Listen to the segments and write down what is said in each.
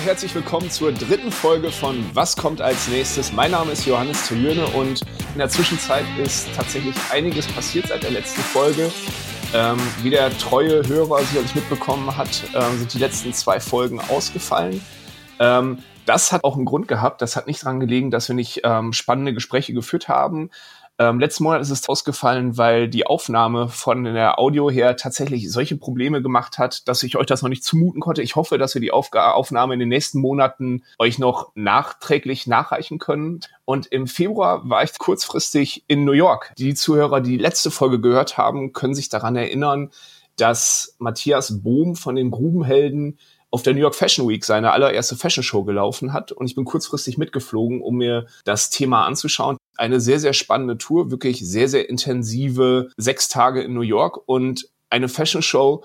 Und herzlich willkommen zur dritten Folge von Was kommt als nächstes? Mein Name ist Johannes Tujürne und in der Zwischenzeit ist tatsächlich einiges passiert seit der letzten Folge. Ähm, wie der treue Hörer sicherlich mitbekommen hat, ähm, sind die letzten zwei Folgen ausgefallen. Ähm, das hat auch einen Grund gehabt. Das hat nicht daran gelegen, dass wir nicht ähm, spannende Gespräche geführt haben, ähm, letzten Monat ist es ausgefallen, weil die Aufnahme von der Audio her tatsächlich solche Probleme gemacht hat, dass ich euch das noch nicht zumuten konnte. Ich hoffe, dass wir die Aufga Aufnahme in den nächsten Monaten euch noch nachträglich nachreichen können. Und im Februar war ich kurzfristig in New York. Die Zuhörer, die die letzte Folge gehört haben, können sich daran erinnern, dass Matthias Bohm von den Grubenhelden auf der New York Fashion Week seine allererste Fashion Show gelaufen hat und ich bin kurzfristig mitgeflogen, um mir das Thema anzuschauen. Eine sehr, sehr spannende Tour, wirklich sehr, sehr intensive sechs Tage in New York und eine Fashion Show.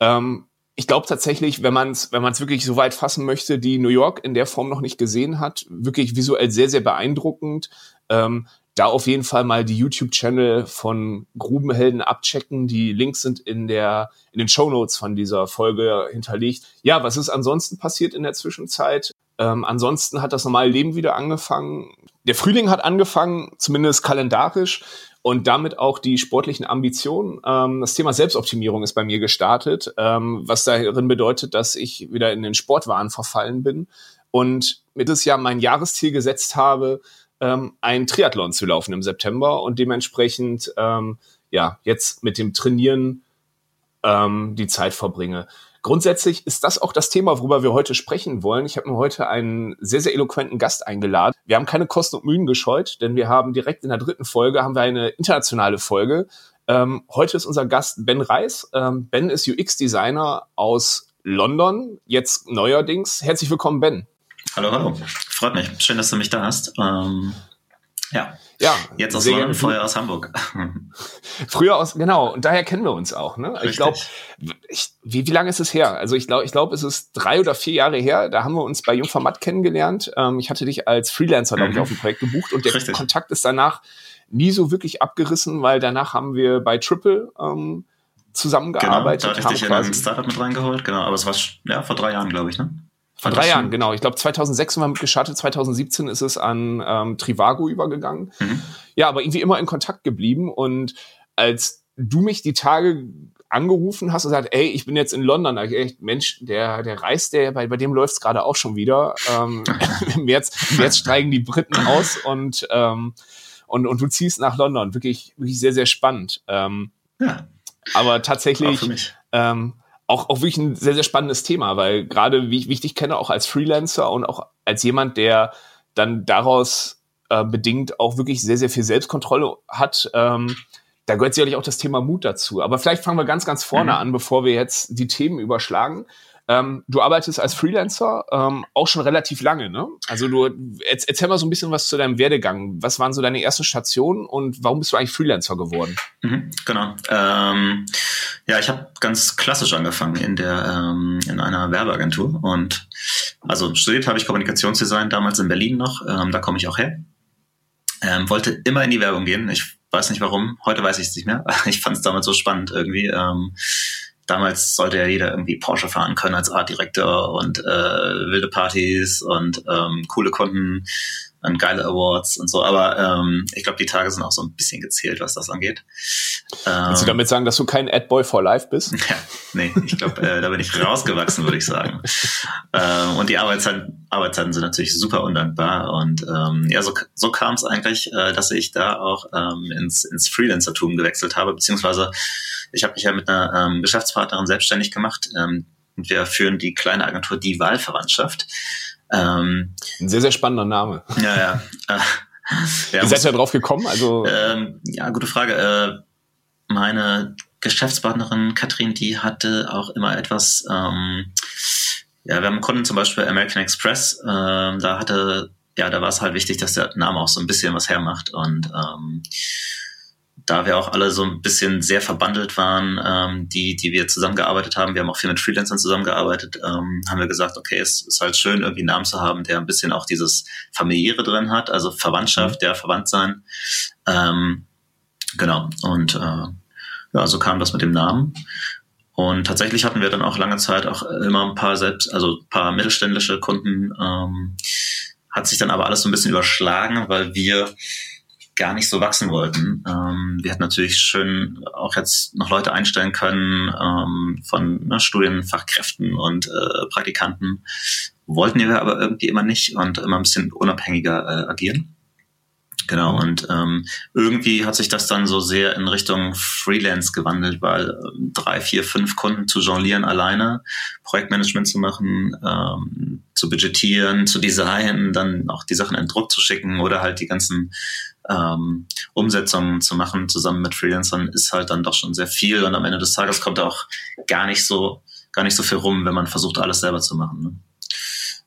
Ähm, ich glaube tatsächlich, wenn man es wenn man es wirklich so weit fassen möchte, die New York in der Form noch nicht gesehen hat, wirklich visuell sehr, sehr beeindruckend. Ähm, da auf jeden Fall mal die YouTube-Channel von Grubenhelden abchecken. Die Links sind in der in den Show Notes von dieser Folge hinterlegt. Ja, was ist ansonsten passiert in der Zwischenzeit? Ähm, ansonsten hat das normale Leben wieder angefangen. Der Frühling hat angefangen, zumindest kalendarisch und damit auch die sportlichen Ambitionen. Ähm, das Thema Selbstoptimierung ist bei mir gestartet, ähm, was darin bedeutet, dass ich wieder in den Sportwahn verfallen bin und mir das Jahr mein Jahresziel gesetzt habe, ähm, ein Triathlon zu laufen im September und dementsprechend ähm, ja jetzt mit dem Trainieren ähm, die Zeit verbringe. Grundsätzlich ist das auch das Thema, worüber wir heute sprechen wollen. Ich habe mir heute einen sehr, sehr eloquenten Gast eingeladen. Wir haben keine Kosten und Mühen gescheut, denn wir haben direkt in der dritten Folge haben wir eine internationale Folge. Ähm, heute ist unser Gast Ben Reis. Ähm, ben ist UX-Designer aus London, jetzt neuerdings. Herzlich willkommen, Ben. Hallo, hallo. Freut mich. Schön, dass du mich da hast. Ähm, ja. Ja. Jetzt aus London, vorher aus Hamburg. Früher aus, genau. Und daher kennen wir uns auch. Ne? Ich glaube, wie, wie lange ist es her? Also ich glaube, ich glaube, es ist drei oder vier Jahre her. Da haben wir uns bei Jungformat kennengelernt. Ähm, ich hatte dich als Freelancer, glaube ich, mhm. auf dem Projekt gebucht und der Richtig. Kontakt ist danach nie so wirklich abgerissen, weil danach haben wir bei Triple ähm, zusammengearbeitet. Genau, da hatte ich dich in ein Startup mit reingeholt, genau. Aber es war ja vor drei Jahren, glaube ich, ne? Vor drei Jahren, genau. Ich glaube, 2006 haben wir mit gestartet, 2017 ist es an ähm, Trivago übergegangen. Mhm. Ja, aber irgendwie immer in Kontakt geblieben. Und als du mich die Tage angerufen hast und gesagt, ey, ich bin jetzt in London, da ich echt, Mensch, der, der reist, der, bei, bei dem läuft's gerade auch schon wieder. Ähm, März, März steigen die Briten aus und, ähm, und, und du ziehst nach London. Wirklich, wirklich sehr, sehr spannend. Ähm, ja. Aber tatsächlich, ähm, auch, auch wirklich ein sehr, sehr spannendes Thema, weil gerade, wie ich, wie ich dich kenne, auch als Freelancer und auch als jemand, der dann daraus äh, bedingt auch wirklich sehr, sehr viel Selbstkontrolle hat, ähm, da gehört sicherlich auch das Thema Mut dazu. Aber vielleicht fangen wir ganz, ganz vorne mhm. an, bevor wir jetzt die Themen überschlagen. Ähm, du arbeitest als Freelancer ähm, auch schon relativ lange, ne? Also du erzähl mal so ein bisschen was zu deinem Werdegang. Was waren so deine ersten Stationen und warum bist du eigentlich Freelancer geworden? Mhm, genau. Ähm, ja, ich habe ganz klassisch angefangen in der ähm, in einer Werbeagentur und also studiert habe ich Kommunikationsdesign damals in Berlin noch. Ähm, da komme ich auch her. Ähm, wollte immer in die Werbung gehen. Ich weiß nicht warum. Heute weiß ich es nicht mehr. Ich fand es damals so spannend irgendwie. Ähm, damals sollte ja jeder irgendwie Porsche fahren können als Artdirektor und äh, wilde Partys und ähm, coole Kunden und geile Awards und so. Aber ähm, ich glaube, die Tage sind auch so ein bisschen gezählt, was das angeht. Ähm, Willst du damit sagen, dass du kein Adboy for Life bist? Ja, nee, ich glaube, äh, da bin ich rausgewachsen, würde ich sagen. Ähm, und die Arbeitszeiten, Arbeitszeiten sind natürlich super undankbar. Und ähm, ja, so, so kam es eigentlich, äh, dass ich da auch ähm, ins, ins Freelancertum gewechselt habe, beziehungsweise ich habe mich ja mit einer ähm, Geschäftspartnerin selbstständig gemacht. Ähm, und wir führen die kleine Agentur Die Wahlverwandtschaft. Ähm, Ein sehr, sehr spannender Name. Ja, ja. Äh, ja Wie seid ihr drauf gekommen? Also ähm, ja, gute Frage. Äh, meine Geschäftspartnerin Katrin, die hatte auch immer etwas. Ähm, ja, wir haben einen Kunden zum Beispiel American Express. Ähm, da hatte ja, da war es halt wichtig, dass der Name auch so ein bisschen was hermacht und ähm, da wir auch alle so ein bisschen sehr verbandelt waren, ähm, die, die wir zusammengearbeitet haben, wir haben auch viel mit Freelancern zusammengearbeitet, ähm, haben wir gesagt, okay, es ist halt schön, irgendwie einen Namen zu haben, der ein bisschen auch dieses familiäre drin hat, also Verwandtschaft, mhm. der verwandt sein. Ähm, genau. Und äh, ja, so kam das mit dem Namen. Und tatsächlich hatten wir dann auch lange Zeit auch immer ein paar selbst, also ein paar mittelständische Kunden. Ähm, hat sich dann aber alles so ein bisschen überschlagen, weil wir gar nicht so wachsen wollten. Ähm, wir hätten natürlich schön auch jetzt noch Leute einstellen können ähm, von ne, Studienfachkräften und äh, Praktikanten. Wollten wir aber irgendwie immer nicht und immer ein bisschen unabhängiger äh, agieren. Genau, und ähm, irgendwie hat sich das dann so sehr in Richtung Freelance gewandelt, weil ähm, drei, vier, fünf Kunden zu jonglieren alleine, Projektmanagement zu machen, ähm, zu budgetieren, zu designen, dann auch die Sachen in Druck zu schicken oder halt die ganzen ähm, Umsetzungen zu machen zusammen mit Freelancern, ist halt dann doch schon sehr viel und am Ende des Tages kommt auch gar nicht so, gar nicht so viel rum, wenn man versucht, alles selber zu machen. Ne?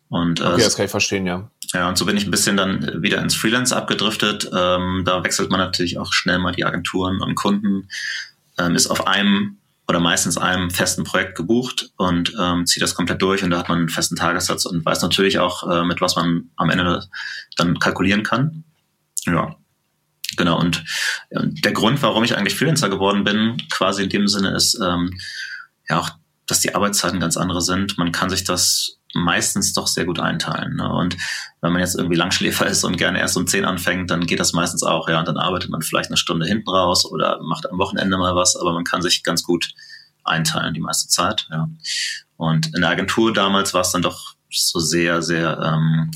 Und, äh, okay, das kann ich verstehen, ja. Ja, und so bin ich ein bisschen dann wieder ins Freelance abgedriftet. Ähm, da wechselt man natürlich auch schnell mal die Agenturen und Kunden, ähm, ist auf einem oder meistens einem festen Projekt gebucht und ähm, zieht das komplett durch und da hat man einen festen Tagessatz und weiß natürlich auch, äh, mit was man am Ende dann kalkulieren kann. Ja, genau. Und äh, der Grund, warum ich eigentlich Freelancer geworden bin, quasi in dem Sinne ist, ähm, ja auch, dass die Arbeitszeiten ganz andere sind. Man kann sich das meistens doch sehr gut einteilen. Ne? Und wenn man jetzt irgendwie Langschläfer ist und gerne erst um zehn anfängt, dann geht das meistens auch, ja. Und dann arbeitet man vielleicht eine Stunde hinten raus oder macht am Wochenende mal was, aber man kann sich ganz gut einteilen die meiste Zeit, ja. Und in der Agentur damals war es dann doch so sehr, sehr, ähm,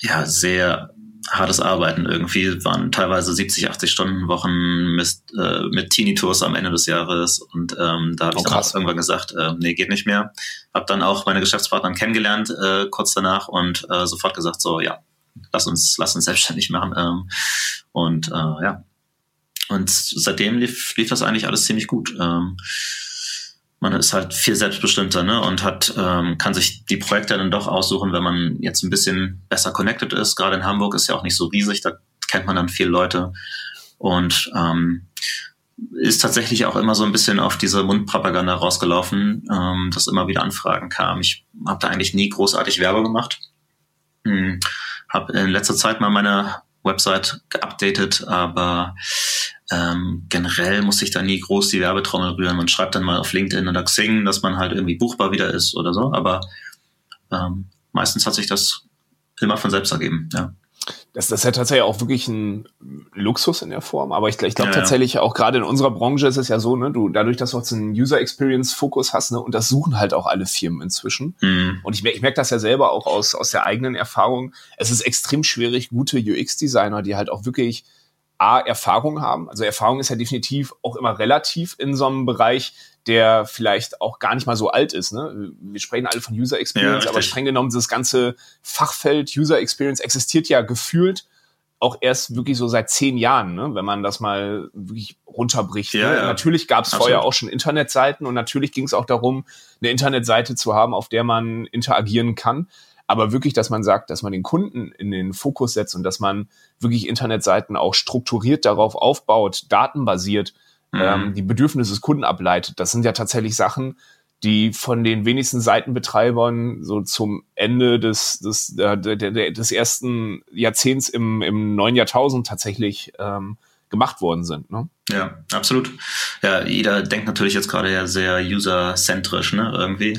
ja, sehr hartes Arbeiten irgendwie, waren teilweise 70, 80 Stunden Wochen mit, äh, mit Teenie-Tours am Ende des Jahres und ähm, da habe ich oh, dann auch irgendwann gesagt, äh, nee, geht nicht mehr. Hab dann auch meine Geschäftspartner kennengelernt äh, kurz danach und äh, sofort gesagt, so ja, lass uns, lass uns selbstständig machen ähm, und äh, ja. Und seitdem lief, lief das eigentlich alles ziemlich gut. Ähm, man ist halt viel selbstbestimmter ne? und hat ähm, kann sich die Projekte dann doch aussuchen, wenn man jetzt ein bisschen besser connected ist. Gerade in Hamburg ist ja auch nicht so riesig, da kennt man dann viele Leute und ähm, ist tatsächlich auch immer so ein bisschen auf diese Mundpropaganda rausgelaufen, ähm, dass immer wieder Anfragen kamen. Ich habe da eigentlich nie großartig Werbung gemacht. Hm, habe in letzter Zeit mal meine Website geupdatet, aber ähm, generell muss ich da nie groß die Werbetrommel rühren. Man schreibt dann mal auf LinkedIn oder Xing, dass man halt irgendwie buchbar wieder ist oder so, aber ähm, meistens hat sich das immer von selbst ergeben, ja. Das, das ist ja tatsächlich auch wirklich ein Luxus in der Form. Aber ich, ich glaube ja, tatsächlich auch gerade in unserer Branche ist es ja so, ne, du, dadurch, dass du auch so einen User Experience Fokus hast, ne, und das suchen halt auch alle Firmen inzwischen. Mhm. Und ich, ich merke das ja selber auch aus, aus der eigenen Erfahrung. Es ist extrem schwierig, gute UX-Designer, die halt auch wirklich A, Erfahrung haben. Also Erfahrung ist ja definitiv auch immer relativ in so einem Bereich, der vielleicht auch gar nicht mal so alt ist. Ne? Wir sprechen alle von User Experience, ja, aber streng genommen, das ganze Fachfeld User Experience existiert ja gefühlt auch erst wirklich so seit zehn Jahren, ne? wenn man das mal wirklich runterbricht. Ja, ne? ja. Natürlich gab es vorher auch schon Internetseiten und natürlich ging es auch darum, eine Internetseite zu haben, auf der man interagieren kann aber wirklich, dass man sagt, dass man den Kunden in den Fokus setzt und dass man wirklich Internetseiten auch strukturiert darauf aufbaut, datenbasiert, mhm. ähm, die Bedürfnisse des Kunden ableitet. Das sind ja tatsächlich Sachen, die von den wenigsten Seitenbetreibern so zum Ende des, des, äh, des ersten Jahrzehnts im, im neuen Jahrtausend tatsächlich ähm, gemacht worden sind. Ne? Ja, absolut. Ja, jeder denkt natürlich jetzt gerade ja sehr user-zentrisch, ne, irgendwie.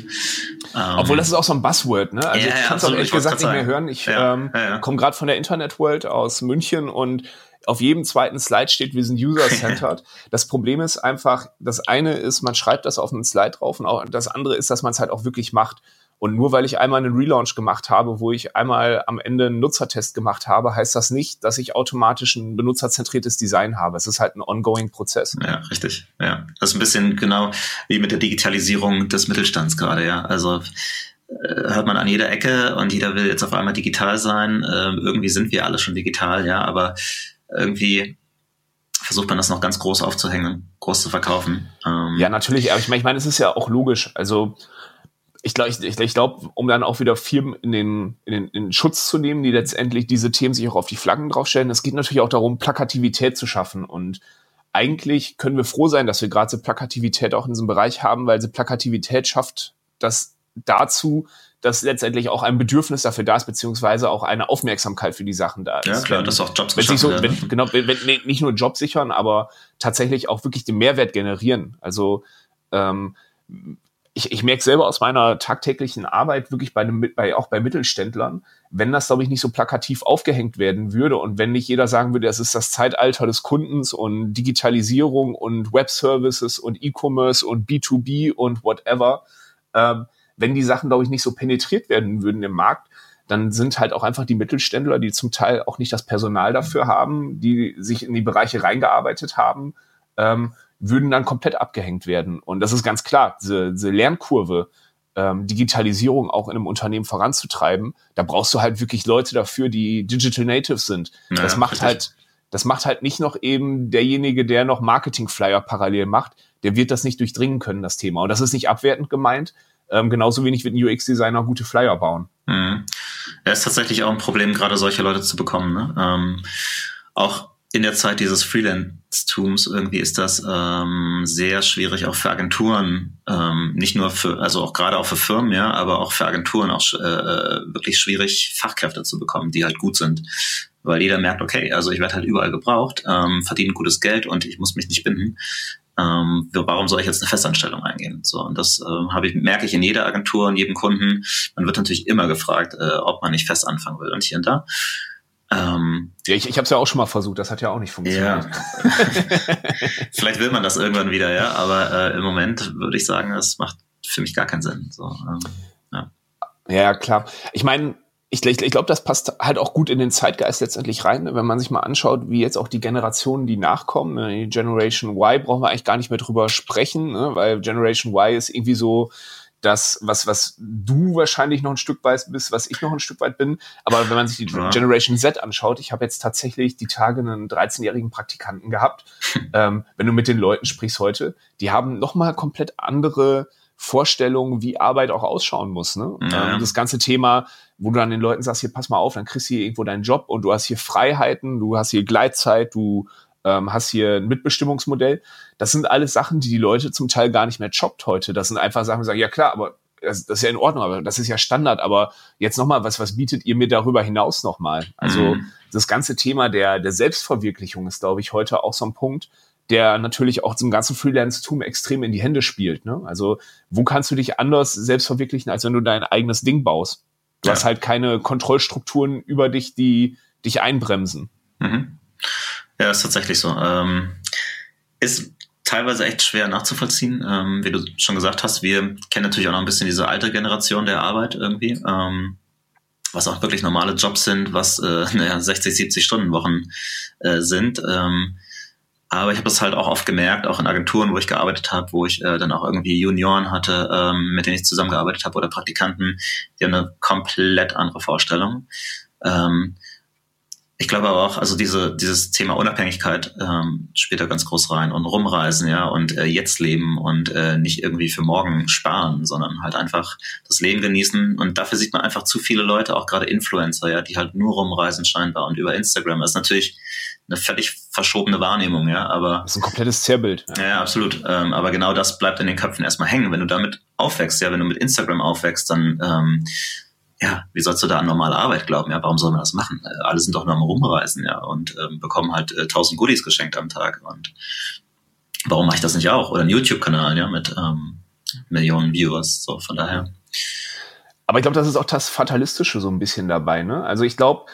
Ähm, Obwohl das ist auch so ein Buzzword, ne? Also ja, ich kann es auch ehrlich gesagt nicht mehr hören. Ich ja, ähm, ja, komme gerade von der Internet-World aus München und auf jedem zweiten Slide steht, wir sind user-centered. das Problem ist einfach, das eine ist, man schreibt das auf einen Slide drauf und auch das andere ist, dass man es halt auch wirklich macht. Und nur weil ich einmal einen Relaunch gemacht habe, wo ich einmal am Ende einen Nutzertest gemacht habe, heißt das nicht, dass ich automatisch ein benutzerzentriertes Design habe. Es ist halt ein ongoing Prozess. Ja, richtig. Ja, das ist ein bisschen genau wie mit der Digitalisierung des Mittelstands gerade, ja. Also äh, hört man an jeder Ecke und jeder will jetzt auf einmal digital sein. Äh, irgendwie sind wir alle schon digital, ja, aber irgendwie versucht man das noch ganz groß aufzuhängen, groß zu verkaufen. Ähm, ja, natürlich, aber ich meine, ich meine, es ist ja auch logisch. Also ich glaube, ich, ich, glaub, um dann auch wieder Firmen in den, in, den, in den Schutz zu nehmen, die letztendlich diese Themen sich auch auf die Flaggen draufstellen, es geht natürlich auch darum, Plakativität zu schaffen. Und eigentlich können wir froh sein, dass wir gerade so Plakativität auch in diesem Bereich haben, weil sie Plakativität schafft das dazu, dass letztendlich auch ein Bedürfnis dafür da ist, beziehungsweise auch eine Aufmerksamkeit für die Sachen da ist. Ja, klar, wenn, dass auch Jobs wenn so, wenn, Genau, wenn, wenn, nicht nur Jobs sichern, aber tatsächlich auch wirklich den Mehrwert generieren. Also Ähm, ich, ich merke selber aus meiner tagtäglichen Arbeit wirklich bei, einem, bei auch bei Mittelständlern, wenn das, glaube ich, nicht so plakativ aufgehängt werden würde und wenn nicht jeder sagen würde, es ist das Zeitalter des Kundens und Digitalisierung und Web-Services und E-Commerce und B2B und whatever, ähm, wenn die Sachen, glaube ich, nicht so penetriert werden würden im Markt, dann sind halt auch einfach die Mittelständler, die zum Teil auch nicht das Personal dafür haben, die sich in die Bereiche reingearbeitet haben, ähm, würden dann komplett abgehängt werden. Und das ist ganz klar, diese, diese Lernkurve, ähm, Digitalisierung auch in einem Unternehmen voranzutreiben, da brauchst du halt wirklich Leute dafür, die Digital Natives sind. Naja, das macht richtig. halt, das macht halt nicht noch eben derjenige, der noch Marketing-Flyer parallel macht, der wird das nicht durchdringen können, das Thema. Und das ist nicht abwertend gemeint. Ähm, genauso wenig wird ein UX-Designer gute Flyer bauen. Mhm. Ja, ist tatsächlich auch ein Problem, gerade solche Leute zu bekommen. Ne? Ähm, auch in der Zeit dieses Freelance-Tums irgendwie ist das ähm, sehr schwierig auch für Agenturen, ähm, nicht nur für, also auch gerade auch für Firmen, ja, aber auch für Agenturen auch äh, wirklich schwierig, Fachkräfte zu bekommen, die halt gut sind. Weil jeder merkt, okay, also ich werde halt überall gebraucht, ähm, verdiene gutes Geld und ich muss mich nicht binden. Ähm, warum soll ich jetzt eine Festanstellung eingehen? So, und das äh, habe ich, merke ich in jeder Agentur, in jedem Kunden. Man wird natürlich immer gefragt, äh, ob man nicht fest anfangen will und hier und da. Ähm, ja, ich ich habe es ja auch schon mal versucht, das hat ja auch nicht funktioniert. Ja. Vielleicht will man das irgendwann wieder, ja, aber äh, im Moment würde ich sagen, es macht für mich gar keinen Sinn. So, ähm, ja. ja, klar. Ich meine, ich, ich, ich glaube, das passt halt auch gut in den Zeitgeist letztendlich rein, wenn man sich mal anschaut, wie jetzt auch die Generationen, die nachkommen. Ne, die Generation Y brauchen wir eigentlich gar nicht mehr drüber sprechen, ne? weil Generation Y ist irgendwie so das, was, was du wahrscheinlich noch ein Stück weit bist, was ich noch ein Stück weit bin. Aber wenn man sich die ja. Generation Z anschaut, ich habe jetzt tatsächlich die Tage einen 13-jährigen Praktikanten gehabt. ähm, wenn du mit den Leuten sprichst heute, die haben nochmal komplett andere Vorstellungen, wie Arbeit auch ausschauen muss. Ne? Ja. Ähm, das ganze Thema, wo du dann den Leuten sagst, hier pass mal auf, dann kriegst du hier irgendwo deinen Job und du hast hier Freiheiten, du hast hier Gleitzeit, du ähm, hast hier ein Mitbestimmungsmodell. Das sind alles Sachen, die die Leute zum Teil gar nicht mehr jobbt heute. Das sind einfach Sachen, die sagen, ja klar, aber das, das ist ja in Ordnung, aber das ist ja Standard. Aber jetzt nochmal, was, was bietet ihr mir darüber hinaus nochmal? Also mhm. das ganze Thema der, der Selbstverwirklichung ist, glaube ich, heute auch so ein Punkt, der natürlich auch zum ganzen Freelance-Tum extrem in die Hände spielt. Ne? Also wo kannst du dich anders selbst verwirklichen, als wenn du dein eigenes Ding baust? Du ja. hast halt keine Kontrollstrukturen über dich, die dich einbremsen. Mhm. Ja, ist tatsächlich so. Ähm, ist teilweise echt schwer nachzuvollziehen. Ähm, wie du schon gesagt hast, wir kennen natürlich auch noch ein bisschen diese alte Generation der Arbeit irgendwie. Ähm, was auch wirklich normale Jobs sind, was äh, naja, 60, 70 Stunden Wochen äh, sind. Ähm, aber ich habe das halt auch oft gemerkt, auch in Agenturen, wo ich gearbeitet habe, wo ich äh, dann auch irgendwie Junioren hatte, ähm, mit denen ich zusammengearbeitet habe oder Praktikanten, die haben eine komplett andere Vorstellung. Ähm, ich glaube aber auch, also diese, dieses Thema Unabhängigkeit ähm, spielt da ganz groß rein und rumreisen, ja, und äh, jetzt leben und äh, nicht irgendwie für morgen sparen, sondern halt einfach das Leben genießen. Und dafür sieht man einfach zu viele Leute, auch gerade Influencer, ja, die halt nur rumreisen scheinbar und über Instagram. Das ist natürlich eine völlig verschobene Wahrnehmung, ja, aber. Das ist ein komplettes Zerrbild. Ja, ja absolut. Ähm, aber genau das bleibt in den Köpfen erstmal hängen. Wenn du damit aufwächst, ja, wenn du mit Instagram aufwächst, dann ähm, ja, wie sollst du da an normale Arbeit glauben? Ja, warum soll man das machen? Äh, alle sind doch nur am Rumreisen, ja, und ähm, bekommen halt äh, tausend Goodies geschenkt am Tag. Und warum mache ich das nicht auch? Oder ein YouTube-Kanal, ja, mit ähm, Millionen Viewers. So, von daher. Aber ich glaube, das ist auch das Fatalistische so ein bisschen dabei, ne? Also ich glaube,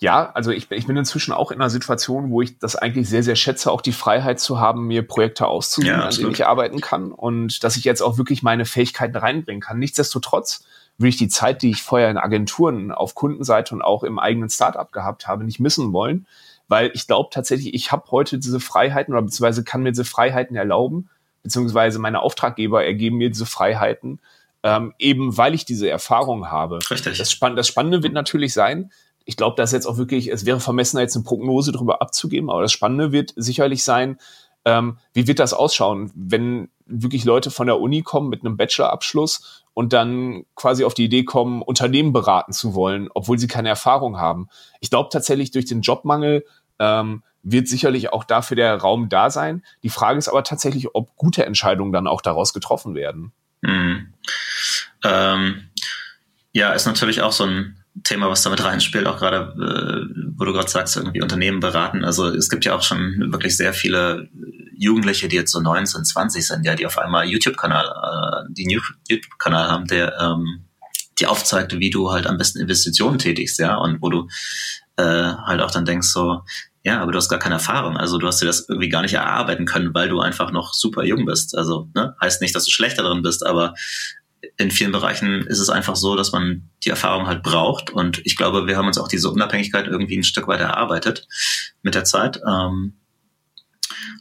ja, also ich, ich bin inzwischen auch in einer Situation, wo ich das eigentlich sehr, sehr schätze, auch die Freiheit zu haben, mir Projekte auszusuchen, ja, an denen ich arbeiten kann und dass ich jetzt auch wirklich meine Fähigkeiten reinbringen kann. Nichtsdestotrotz würde ich die Zeit, die ich vorher in Agenturen auf Kundenseite und auch im eigenen Startup gehabt habe, nicht missen wollen, weil ich glaube tatsächlich, ich habe heute diese Freiheiten oder beziehungsweise kann mir diese Freiheiten erlauben, beziehungsweise meine Auftraggeber ergeben mir diese Freiheiten, ähm, eben weil ich diese Erfahrung habe. Richtig. Das, Spann das Spannende wird natürlich sein, ich glaube, dass jetzt auch wirklich, es wäre vermessen, jetzt eine Prognose darüber abzugeben, aber das Spannende wird sicherlich sein, ähm, wie wird das ausschauen, wenn wirklich Leute von der Uni kommen mit einem Bachelorabschluss und dann quasi auf die Idee kommen, Unternehmen beraten zu wollen, obwohl sie keine Erfahrung haben. Ich glaube tatsächlich, durch den Jobmangel ähm, wird sicherlich auch dafür der Raum da sein. Die Frage ist aber tatsächlich, ob gute Entscheidungen dann auch daraus getroffen werden. Mhm. Ähm, ja, ist natürlich auch so ein Thema, was damit reinspielt, auch gerade, äh, wo du gerade sagst, irgendwie Unternehmen beraten. Also es gibt ja auch schon wirklich sehr viele Jugendliche, die jetzt so 19, 20 sind, ja, die auf einmal YouTube-Kanal, äh, die YouTube-Kanal haben, der ähm, die aufzeigt, wie du halt am besten Investitionen tätigst, ja, und wo du äh, halt auch dann denkst so, ja, aber du hast gar keine Erfahrung. Also du hast dir das irgendwie gar nicht erarbeiten können, weil du einfach noch super jung bist. Also ne, heißt nicht, dass du schlechter drin bist, aber in vielen Bereichen ist es einfach so, dass man die Erfahrung halt braucht. Und ich glaube, wir haben uns auch diese Unabhängigkeit irgendwie ein Stück weit erarbeitet mit der Zeit. Ähm,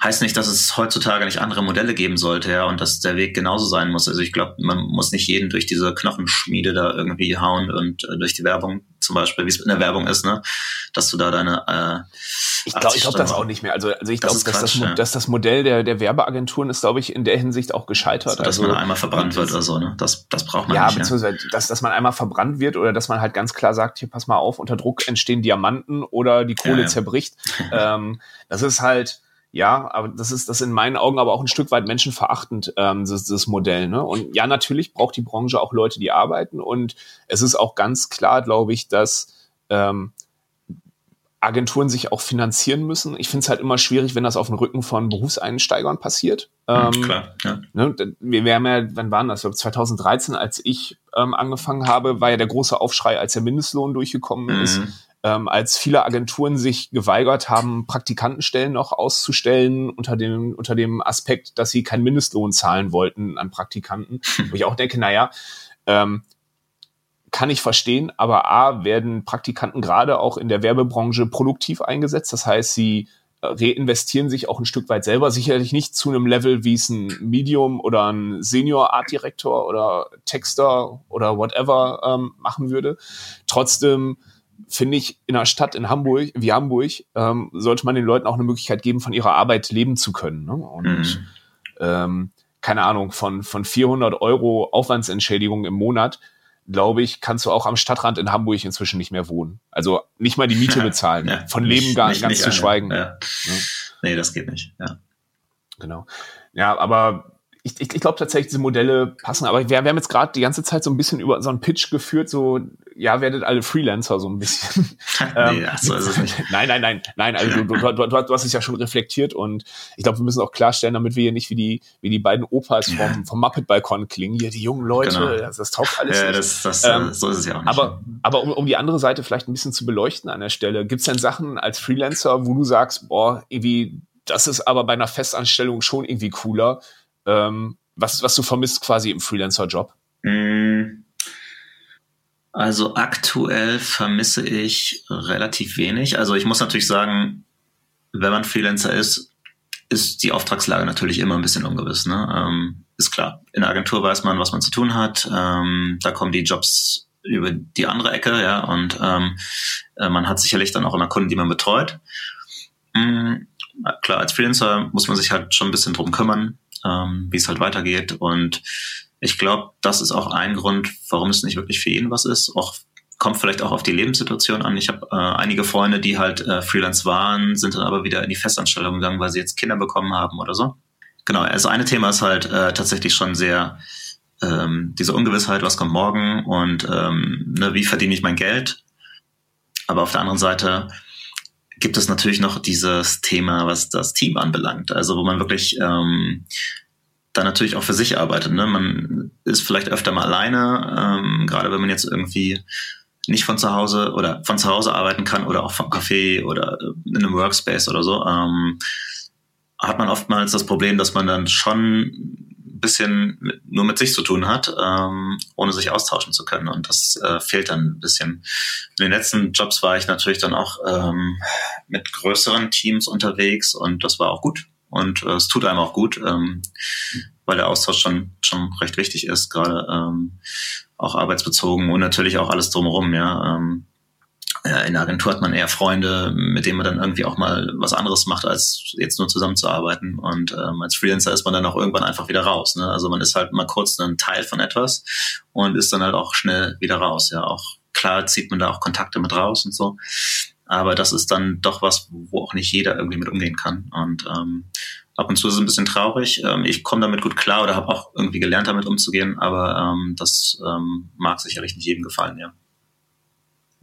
heißt nicht, dass es heutzutage nicht andere Modelle geben sollte, ja, und dass der Weg genauso sein muss. Also ich glaube, man muss nicht jeden durch diese Knochenschmiede da irgendwie hauen und äh, durch die Werbung zum Beispiel, wie es in der Werbung ist, ne, dass du da deine äh, ich glaube ich glaub das auch nicht mehr. Also, also ich glaube, dass, das, ja. dass das Modell der, der Werbeagenturen ist, glaube ich, in der Hinsicht auch gescheitert. Also, dass also, man einmal verbrannt wird oder so, ne? Das, das braucht man ja, nicht. Ja, beziehungsweise, dass, dass man einmal verbrannt wird oder dass man halt ganz klar sagt, hier, pass mal auf, unter Druck entstehen Diamanten oder die Kohle ja, ja. zerbricht. ähm, das ist halt, ja, aber das ist das in meinen Augen aber auch ein Stück weit menschenverachtend, ähm, das, das Modell. Ne? Und ja, natürlich braucht die Branche auch Leute, die arbeiten. Und es ist auch ganz klar, glaube ich, dass ähm, Agenturen sich auch finanzieren müssen. Ich finde es halt immer schwierig, wenn das auf dem Rücken von Berufseinsteigern passiert. Ähm, Klar, ja. Ne, wir, wir haben ja, wann waren das? 2013, als ich ähm, angefangen habe, war ja der große Aufschrei, als der Mindestlohn durchgekommen mhm. ist ähm, als viele Agenturen sich geweigert haben, Praktikantenstellen noch auszustellen unter dem, unter dem Aspekt, dass sie keinen Mindestlohn zahlen wollten an Praktikanten. Wo ich auch denke, naja, ähm, kann ich verstehen, aber A, werden Praktikanten gerade auch in der Werbebranche produktiv eingesetzt. Das heißt, sie äh, reinvestieren sich auch ein Stück weit selber. Sicherlich nicht zu einem Level, wie es ein Medium oder ein Senior Art Director oder Texter oder whatever ähm, machen würde. Trotzdem finde ich, in einer Stadt in Hamburg, wie Hamburg, ähm, sollte man den Leuten auch eine Möglichkeit geben, von ihrer Arbeit leben zu können. Ne? Und mhm. ähm, keine Ahnung, von, von 400 Euro Aufwandsentschädigung im Monat, glaube ich, kannst du auch am Stadtrand in Hamburg inzwischen nicht mehr wohnen. Also nicht mal die Miete bezahlen. Ja, von Leben nicht, gar nicht, ganz nicht zu eine. schweigen. Ja. Ja. Nee, das geht nicht. Ja. Genau. Ja, aber ich, ich, ich glaube tatsächlich, diese Modelle passen, aber wir, wir haben jetzt gerade die ganze Zeit so ein bisschen über so einen Pitch geführt, so, ja, werdet alle Freelancer so ein bisschen. nee, ähm, so ist es nicht. Nein, nein, nein, nein, also du, du, du, du hast es ja schon reflektiert und ich glaube, wir müssen auch klarstellen, damit wir hier nicht wie die, wie die beiden Opas vom, vom Muppet-Balkon klingen, hier die jungen Leute, genau. das, das taugt alles ja, nicht. Das, das, ähm, so ist es ja auch nicht. Aber, aber um, um die andere Seite vielleicht ein bisschen zu beleuchten an der Stelle, gibt's denn Sachen als Freelancer, wo du sagst, boah, irgendwie, das ist aber bei einer Festanstellung schon irgendwie cooler, ähm, was, was du vermisst quasi im Freelancer-Job? Mm. Also aktuell vermisse ich relativ wenig. Also ich muss natürlich sagen, wenn man Freelancer ist, ist die Auftragslage natürlich immer ein bisschen ungewiss. Ne? Ähm, ist klar. In der Agentur weiß man, was man zu tun hat. Ähm, da kommen die Jobs über die andere Ecke, ja, und ähm, äh, man hat sicherlich dann auch immer Kunden, die man betreut. Mhm. Klar, als Freelancer muss man sich halt schon ein bisschen drum kümmern, ähm, wie es halt weitergeht. Und ich glaube, das ist auch ein Grund, warum es nicht wirklich für jeden was ist. Auch kommt vielleicht auch auf die Lebenssituation an. Ich habe äh, einige Freunde, die halt äh, Freelance waren, sind dann aber wieder in die Festanstellung gegangen, weil sie jetzt Kinder bekommen haben oder so. Genau, also eine Thema ist halt äh, tatsächlich schon sehr ähm, diese Ungewissheit, was kommt morgen und ähm, ne, wie verdiene ich mein Geld. Aber auf der anderen Seite gibt es natürlich noch dieses Thema, was das Team anbelangt. Also wo man wirklich ähm, da natürlich auch für sich arbeitet. Ne? Man ist vielleicht öfter mal alleine, ähm, gerade wenn man jetzt irgendwie nicht von zu Hause oder von zu Hause arbeiten kann oder auch vom Café oder in einem Workspace oder so, ähm, hat man oftmals das Problem, dass man dann schon bisschen mit, nur mit sich zu tun hat, ähm, ohne sich austauschen zu können. Und das äh, fehlt dann ein bisschen. In den letzten Jobs war ich natürlich dann auch ähm, mit größeren Teams unterwegs und das war auch gut. Und äh, es tut einem auch gut, ähm, weil der Austausch schon, schon recht wichtig ist, gerade ähm, auch arbeitsbezogen und natürlich auch alles drumherum, ja. Ähm, in der Agentur hat man eher Freunde, mit denen man dann irgendwie auch mal was anderes macht, als jetzt nur zusammenzuarbeiten. Und ähm, als Freelancer ist man dann auch irgendwann einfach wieder raus. Ne? Also man ist halt mal kurz ein Teil von etwas und ist dann halt auch schnell wieder raus. Ja, auch klar zieht man da auch Kontakte mit raus und so. Aber das ist dann doch was, wo auch nicht jeder irgendwie mit umgehen kann. Und ähm, ab und zu ist es ein bisschen traurig. Ähm, ich komme damit gut klar oder habe auch irgendwie gelernt, damit umzugehen, aber ähm, das ähm, mag sicherlich nicht jedem gefallen, ja.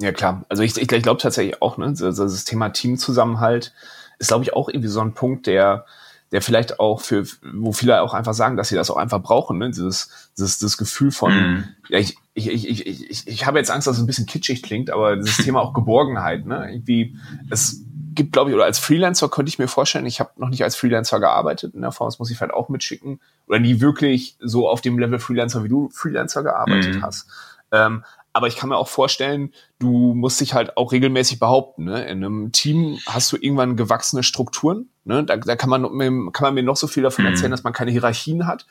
Ja, klar. Also ich, ich, ich glaube tatsächlich auch, ne, das, das Thema Teamzusammenhalt ist, glaube ich, auch irgendwie so ein Punkt, der, der vielleicht auch für, wo viele auch einfach sagen, dass sie das auch einfach brauchen, ne? dieses, dieses, das Gefühl von, mm. ja, ich, ich, ich, ich, ich, ich habe jetzt Angst, dass es ein bisschen kitschig klingt, aber dieses Thema auch Geborgenheit, ne? Irgendwie, es gibt, glaube ich, oder als Freelancer könnte ich mir vorstellen, ich habe noch nicht als Freelancer gearbeitet in der Form, das muss ich vielleicht auch mitschicken, oder nie wirklich so auf dem Level Freelancer, wie du Freelancer gearbeitet mm. hast. Ähm, aber ich kann mir auch vorstellen, du musst dich halt auch regelmäßig behaupten. Ne? In einem Team hast du irgendwann gewachsene Strukturen. Ne? Da, da kann, man, kann man mir noch so viel davon mhm. erzählen, dass man keine Hierarchien hat.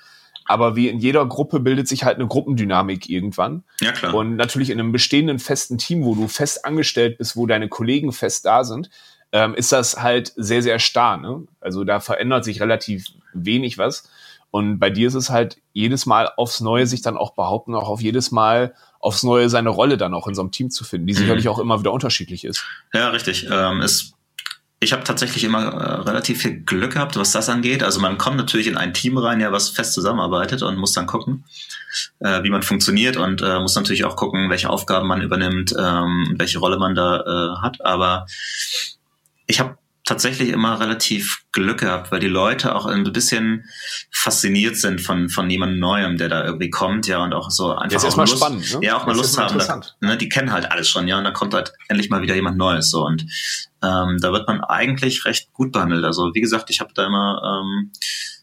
Aber wie in jeder Gruppe bildet sich halt eine Gruppendynamik irgendwann. Ja, klar. Und natürlich in einem bestehenden festen Team, wo du fest angestellt bist, wo deine Kollegen fest da sind, ähm, ist das halt sehr, sehr starr. Ne? Also da verändert sich relativ wenig was. Und bei dir ist es halt jedes Mal aufs Neue sich dann auch behaupten, auch auf jedes Mal aufs Neue seine Rolle dann auch in so einem Team zu finden, die sicherlich mhm. auch immer wieder unterschiedlich ist. Ja, richtig. Ähm, es, ich habe tatsächlich immer äh, relativ viel Glück gehabt, was das angeht. Also man kommt natürlich in ein Team rein, ja, was fest zusammenarbeitet und muss dann gucken, äh, wie man funktioniert und äh, muss natürlich auch gucken, welche Aufgaben man übernimmt, ähm, welche Rolle man da äh, hat. Aber ich habe tatsächlich immer relativ Glück gehabt, weil die Leute auch ein bisschen fasziniert sind von, von jemandem Neuem, der da irgendwie kommt, ja, und auch so einfach. Das ist auch Lust, spannend, ne? Ja, auch mal Lust haben. Da, ne, die kennen halt alles schon, ja, und dann kommt halt endlich mal wieder jemand Neues, so, und ähm, da wird man eigentlich recht gut behandelt. Also, wie gesagt, ich habe da immer, ähm,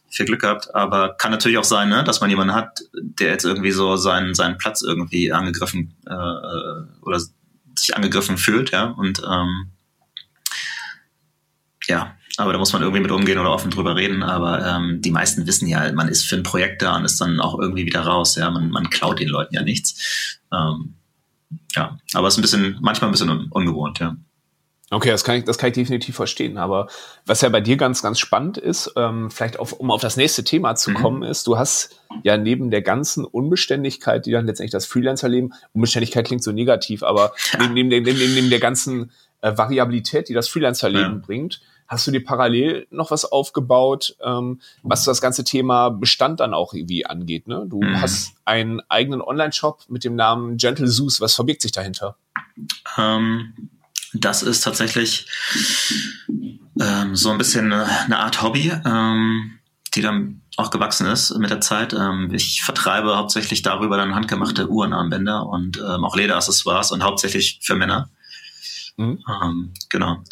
viel Glück gehabt, aber kann natürlich auch sein, ne, dass man jemanden hat, der jetzt irgendwie so seinen, seinen Platz irgendwie angegriffen äh, äh oder sich angegriffen fühlt, ja, und ähm, ja, aber da muss man irgendwie mit umgehen oder offen drüber reden. Aber ähm, die meisten wissen ja, man ist für ein Projekt da und ist dann auch irgendwie wieder raus. Ja, man, man klaut den Leuten ja nichts. Ähm, ja, aber es ist ein bisschen, manchmal ein bisschen un ungewohnt, ja. Okay, das kann ich, das kann ich definitiv verstehen. Aber was ja bei dir ganz, ganz spannend ist, ähm, vielleicht auf, um auf das nächste Thema zu mhm. kommen, ist, du hast ja neben der ganzen Unbeständigkeit, die dann letztendlich das Freelancer-Leben, Unbeständigkeit klingt so negativ, aber neben, neben, neben, neben der ganzen äh, Variabilität, die das Freelancer-Leben ja. bringt, Hast du dir parallel noch was aufgebaut, ähm, was das ganze Thema Bestand dann auch irgendwie angeht? Ne? Du mhm. hast einen eigenen Online-Shop mit dem Namen Gentle Zeus. Was verbirgt sich dahinter? Ähm, das ist tatsächlich ähm, so ein bisschen eine Art Hobby, ähm, die dann auch gewachsen ist mit der Zeit. Ähm, ich vertreibe hauptsächlich darüber dann handgemachte Uhrenarmbänder und ähm, auch Lederaccessoires und hauptsächlich für Männer. Mhm. Genau.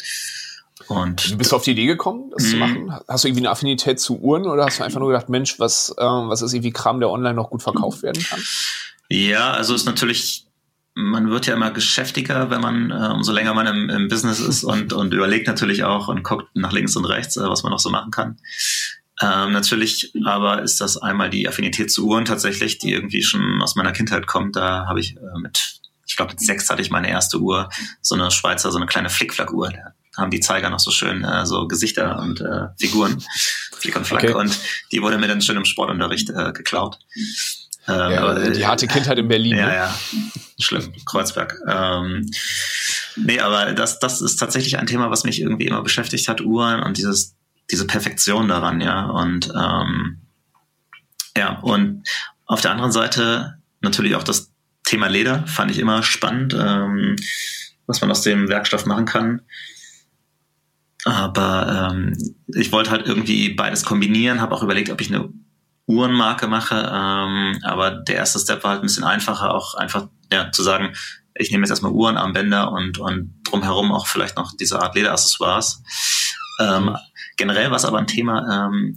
Und du bist du auf die Idee gekommen, das zu mhm. machen? Hast du irgendwie eine Affinität zu Uhren oder hast du einfach nur gedacht, Mensch, was, äh, was ist irgendwie Kram, der online noch gut verkauft werden kann? Ja, also ist natürlich, man wird ja immer geschäftiger, wenn man, äh, umso länger man im, im Business ist und, und überlegt natürlich auch und guckt nach links und rechts, äh, was man noch so machen kann. Ähm, natürlich aber ist das einmal die Affinität zu Uhren tatsächlich, die irgendwie schon aus meiner Kindheit kommt. Da habe ich äh, mit, ich glaube mit sechs hatte ich meine erste Uhr, so eine Schweizer, so eine kleine Flickflack-Uhr haben die Zeiger noch so schön äh, so Gesichter und äh, Figuren, Flick und Flack. Okay. Und die wurde mir dann schön im Sportunterricht äh, geklaut. Ähm, ja, aber, die harte Kindheit in Berlin. Ja, ne? ja. Schlimm. Kreuzberg. Ähm, nee, aber das, das ist tatsächlich ein Thema, was mich irgendwie immer beschäftigt hat, Uhren und dieses, diese Perfektion daran, ja. Und ähm, ja, und auf der anderen Seite natürlich auch das Thema Leder, fand ich immer spannend, ähm, was man aus dem Werkstoff machen kann. Aber ähm, ich wollte halt irgendwie beides kombinieren, habe auch überlegt, ob ich eine Uhrenmarke mache. Ähm, aber der erste Step war halt ein bisschen einfacher, auch einfach ja, zu sagen, ich nehme jetzt erstmal Uhrenarmbänder und, und drumherum auch vielleicht noch diese Art Lederaccessoires. Ähm, generell war es aber ein Thema, ähm,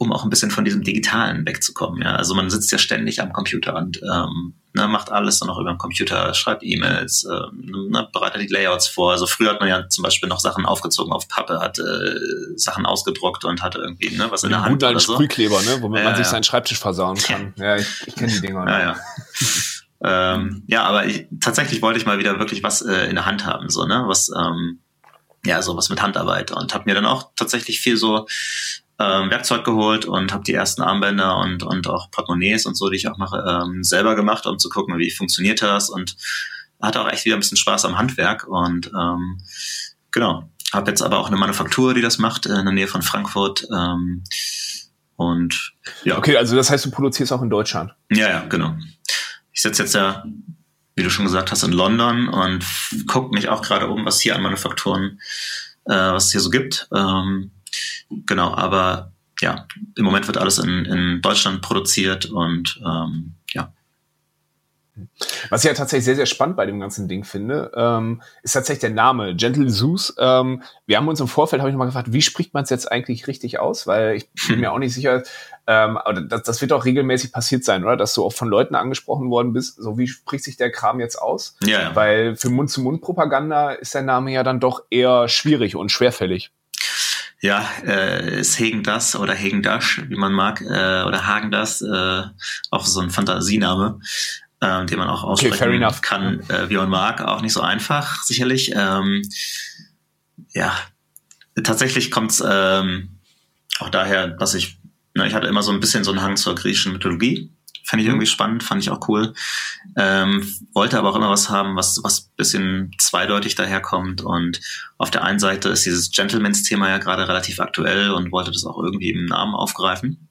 um auch ein bisschen von diesem Digitalen wegzukommen. Ja? Also man sitzt ja ständig am Computer und ähm, ne, macht alles dann auch über den Computer, schreibt E-Mails, ähm, ne, bereitet die Layouts vor. Also früher hat man ja zum Beispiel noch Sachen aufgezogen auf Pappe, hat äh, Sachen ausgedruckt und hatte irgendwie ne, was in der Hand. Gut so. Sprühkleber, ne, womit ja, man sich seinen Schreibtisch versauen kann. Ja, ich, ich kenne die Dinger. Ja, ne? ja. ähm, ja, aber ich, tatsächlich wollte ich mal wieder wirklich was äh, in der Hand haben, so ne, was ähm, ja sowas mit Handarbeit und habe mir dann auch tatsächlich viel so ähm, Werkzeug geholt und habe die ersten Armbänder und, und auch Portemonnaies und so, die ich auch mache, ähm, selber gemacht, um zu gucken, wie funktioniert das und hatte auch echt wieder ein bisschen Spaß am Handwerk und ähm, genau. Habe jetzt aber auch eine Manufaktur, die das macht, in der Nähe von Frankfurt. Ähm, und ja. Okay, also das heißt, du produzierst auch in Deutschland. Ja, ja, genau. Ich sitze jetzt ja, wie du schon gesagt hast, in London und gucke mich auch gerade um, was hier an Manufakturen, äh, was es hier so gibt. Ähm, Genau, aber ja, im Moment wird alles in, in Deutschland produziert und ähm, ja. Was ich ja tatsächlich sehr, sehr spannend bei dem ganzen Ding finde, ähm, ist tatsächlich der Name Gentle Zeus. Ähm, wir haben uns im Vorfeld, habe ich nochmal gefragt, wie spricht man es jetzt eigentlich richtig aus? Weil ich bin hm. mir auch nicht sicher, ähm, aber das, das wird auch regelmäßig passiert sein, oder? Dass du auch von Leuten angesprochen worden bist, so wie spricht sich der Kram jetzt aus? Ja. ja. Weil für Mund-zu-Mund-Propaganda ist der Name ja dann doch eher schwierig und schwerfällig. Ja, äh, ist Hegen das oder Hegen Dash, wie man mag, äh, oder Hagen das, äh, auch so ein Fantasiename ähm, den man auch aussprechen okay, kann, äh, wie man mag. Auch nicht so einfach, sicherlich. Ähm, ja, tatsächlich kommt es ähm, auch daher, dass ich, na, ich hatte immer so ein bisschen so einen Hang zur griechischen Mythologie. Fand ich mhm. irgendwie spannend, fand ich auch cool. Ähm, wollte aber auch immer was haben, was was bisschen zweideutig daherkommt. Und auf der einen Seite ist dieses Gentlemans-Thema ja gerade relativ aktuell und wollte das auch irgendwie im Namen aufgreifen.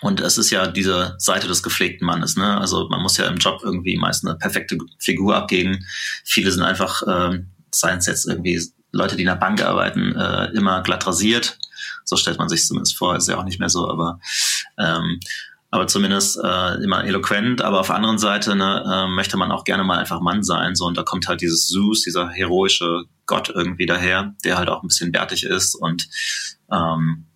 Und es ist ja diese Seite des gepflegten Mannes. Ne? Also man muss ja im Job irgendwie meist eine perfekte Figur abgeben. Viele sind einfach, äh, seien es jetzt irgendwie Leute, die in der Bank arbeiten, äh, immer glatt rasiert. So stellt man sich zumindest vor. Ist ja auch nicht mehr so, aber ähm, aber zumindest äh, immer eloquent. Aber auf der anderen Seite ne, äh, möchte man auch gerne mal einfach Mann sein. So und da kommt halt dieses Zeus, dieser heroische Gott irgendwie daher, der halt auch ein bisschen bärtig ist und ähm,